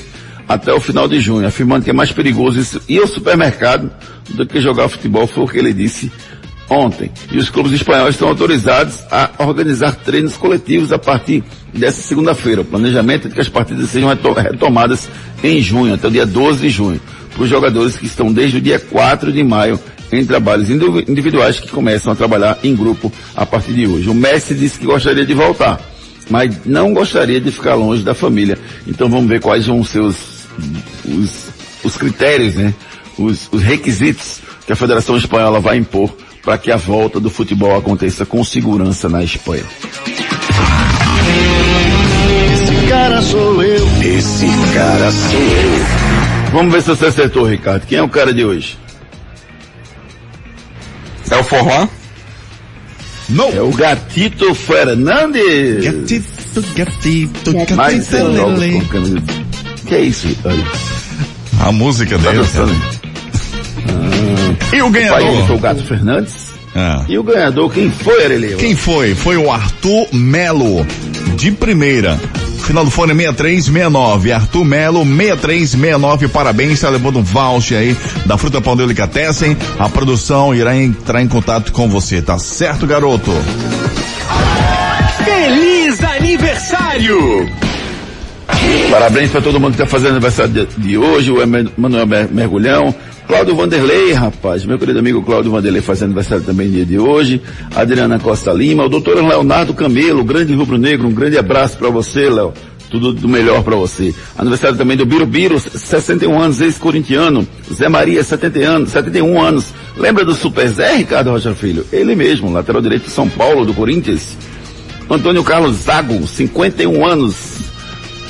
até o final de junho, afirmando que é mais perigoso isso ir ao supermercado do que jogar futebol, foi o que ele disse ontem. E os clubes espanhóis estão autorizados a organizar treinos coletivos a partir dessa segunda-feira. O planejamento é que as partidas sejam retomadas em junho, até o dia 12 de junho, para os jogadores que estão desde o dia 4 de maio em trabalhos individuais que começam a trabalhar em grupo a partir de hoje. O Messi disse que gostaria de voltar, mas não gostaria de ficar longe da família. Então vamos ver quais vão ser os, os, os critérios, né? Os, os requisitos que a Federação Espanhola vai impor para que a volta do futebol aconteça com segurança na Espanha. Esse cara sou eu. Esse cara sou eu. Vamos ver se você acertou, Ricardo. Quem é o cara de hoje? É o Forlan? Não. É o Gatito Fernandes. Gatito, gatito, gatito. Mais jogos com camisa. Que é isso, Ricardo? A música Tá dele. dançando? E o ganhador? foi o Gato Fernandes. Ah. E o ganhador, quem foi, Areleu? Quem foi? Foi o Arthur Melo, de primeira. Final do fone 6369. Arthur Melo, 6369. Parabéns, tá levando um voucher aí da Fruta Pão Delicatessen. A produção irá entrar em contato com você, tá certo, garoto? Feliz aniversário! Parabéns para todo mundo que está fazendo aniversário de, de hoje, o Manuel Mer- Mergulhão, Cláudio Vanderlei, rapaz, meu querido amigo Cláudio Vanderlei fazendo aniversário também dia de hoje, Adriana Costa Lima, o doutor Leonardo Camelo, grande rubro-negro, um grande abraço para você, Léo. Tudo do melhor para você. Aniversário também do Birubiru, 61 anos, ex-corintiano. Zé Maria, 70 anos, 71 anos. Lembra do Super Zé, Ricardo Rocha Filho? Ele mesmo, lateral direito de São Paulo, do Corinthians. Antônio Carlos Zago, 51 anos.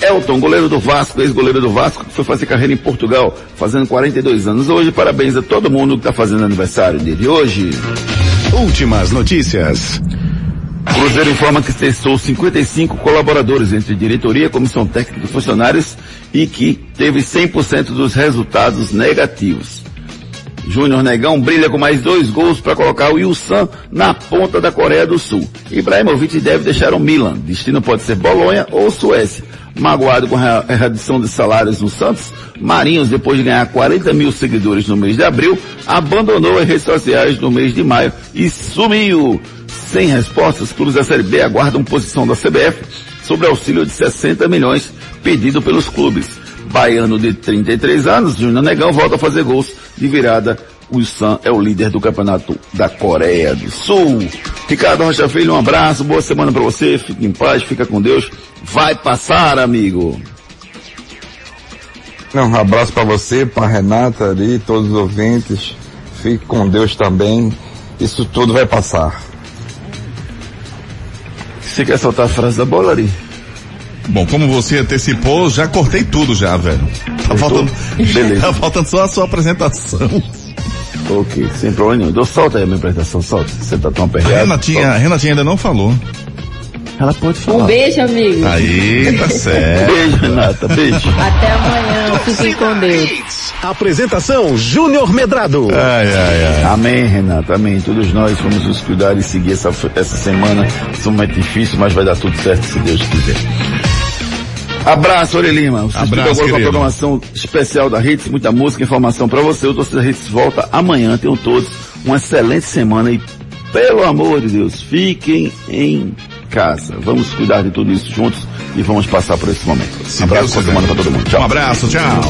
Elton, goleiro do Vasco, ex-goleiro do Vasco, que foi fazer carreira em Portugal, fazendo 42 anos hoje. Parabéns a todo mundo que está fazendo aniversário dele hoje. Últimas notícias. Cruzeiro informa que testou 55 colaboradores entre diretoria, comissão técnica e funcionários e que teve 100% dos resultados negativos. Júnior Negão brilha com mais dois gols para colocar o Ilsan na ponta da Coreia do Sul. Ibrahimovic deve deixar o Milan. Destino pode ser Bolonha ou Suécia. Magoado com a redução de salários no Santos, Marinhos, depois de ganhar 40 mil seguidores no mês de abril, abandonou as redes sociais no mês de maio e sumiu. Sem respostas, clubes da Série B aguardam posição da CBF sobre auxílio de 60 milhões pedido pelos clubes. Baiano de 33 anos, Júnior Negão volta a fazer gols de virada. O Sam é o líder do campeonato da Coreia do Sul. Ricardo Rocha Filho, um abraço, boa semana para você, fique em paz, fica com Deus. Vai passar, amigo. Não, um abraço para você, para Renata ali, todos os ouvintes. Fique com Deus também. Isso tudo vai passar. Você quer soltar a frase da bola ali? Bom, como você antecipou, já cortei tudo já, velho. Tá faltando, Beleza. tá faltando só a sua apresentação. Ok, sem problema nenhum. Então solta aí a minha apresentação, solta. Você tá tão A apertado. Renatinha, a Renatinha ainda não falou. Ela pode falar. Um beijo, amigo. Aí, tá certo. Beijo, Renata, beijo. Até amanhã. Fiquem com Deus. Apresentação Júnior Medrado. Ai, ai, ai. Amém, Renata, amém. Todos nós vamos nos cuidar e seguir essa, essa semana. Esse momento difícil, mas vai dar tudo certo se Deus quiser. Abraço, Ori Lima. O Suspiro Abraço, agora com a programação especial da Hits, muita música, informação para você. O Torcida Hits volta amanhã. Tenham todos uma excelente semana e, pelo amor de Deus, fiquem em casa. Vamos cuidar de tudo isso juntos e vamos passar por esse momento. Se abraço, boa semana para todo mundo. Um Tchau. abraço, tchau.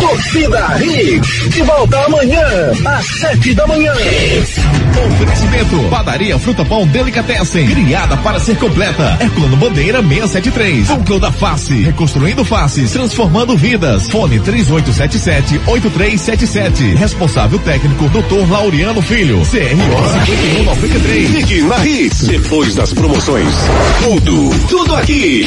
Torcida Hits. De volta amanhã, às sete da manhã. Oferecimento. Padaria Fruta Pão Delicatessen. Criada para ser completa. Herculano Bandeira 673. Núcleo da Face. Reconstruindo faces. Transformando vidas. Fone 3877-8377. Responsável técnico Dr. Laureano Filho. CRO 5193. Fique na Hits. Depois das promoções. Tudo, tudo aqui.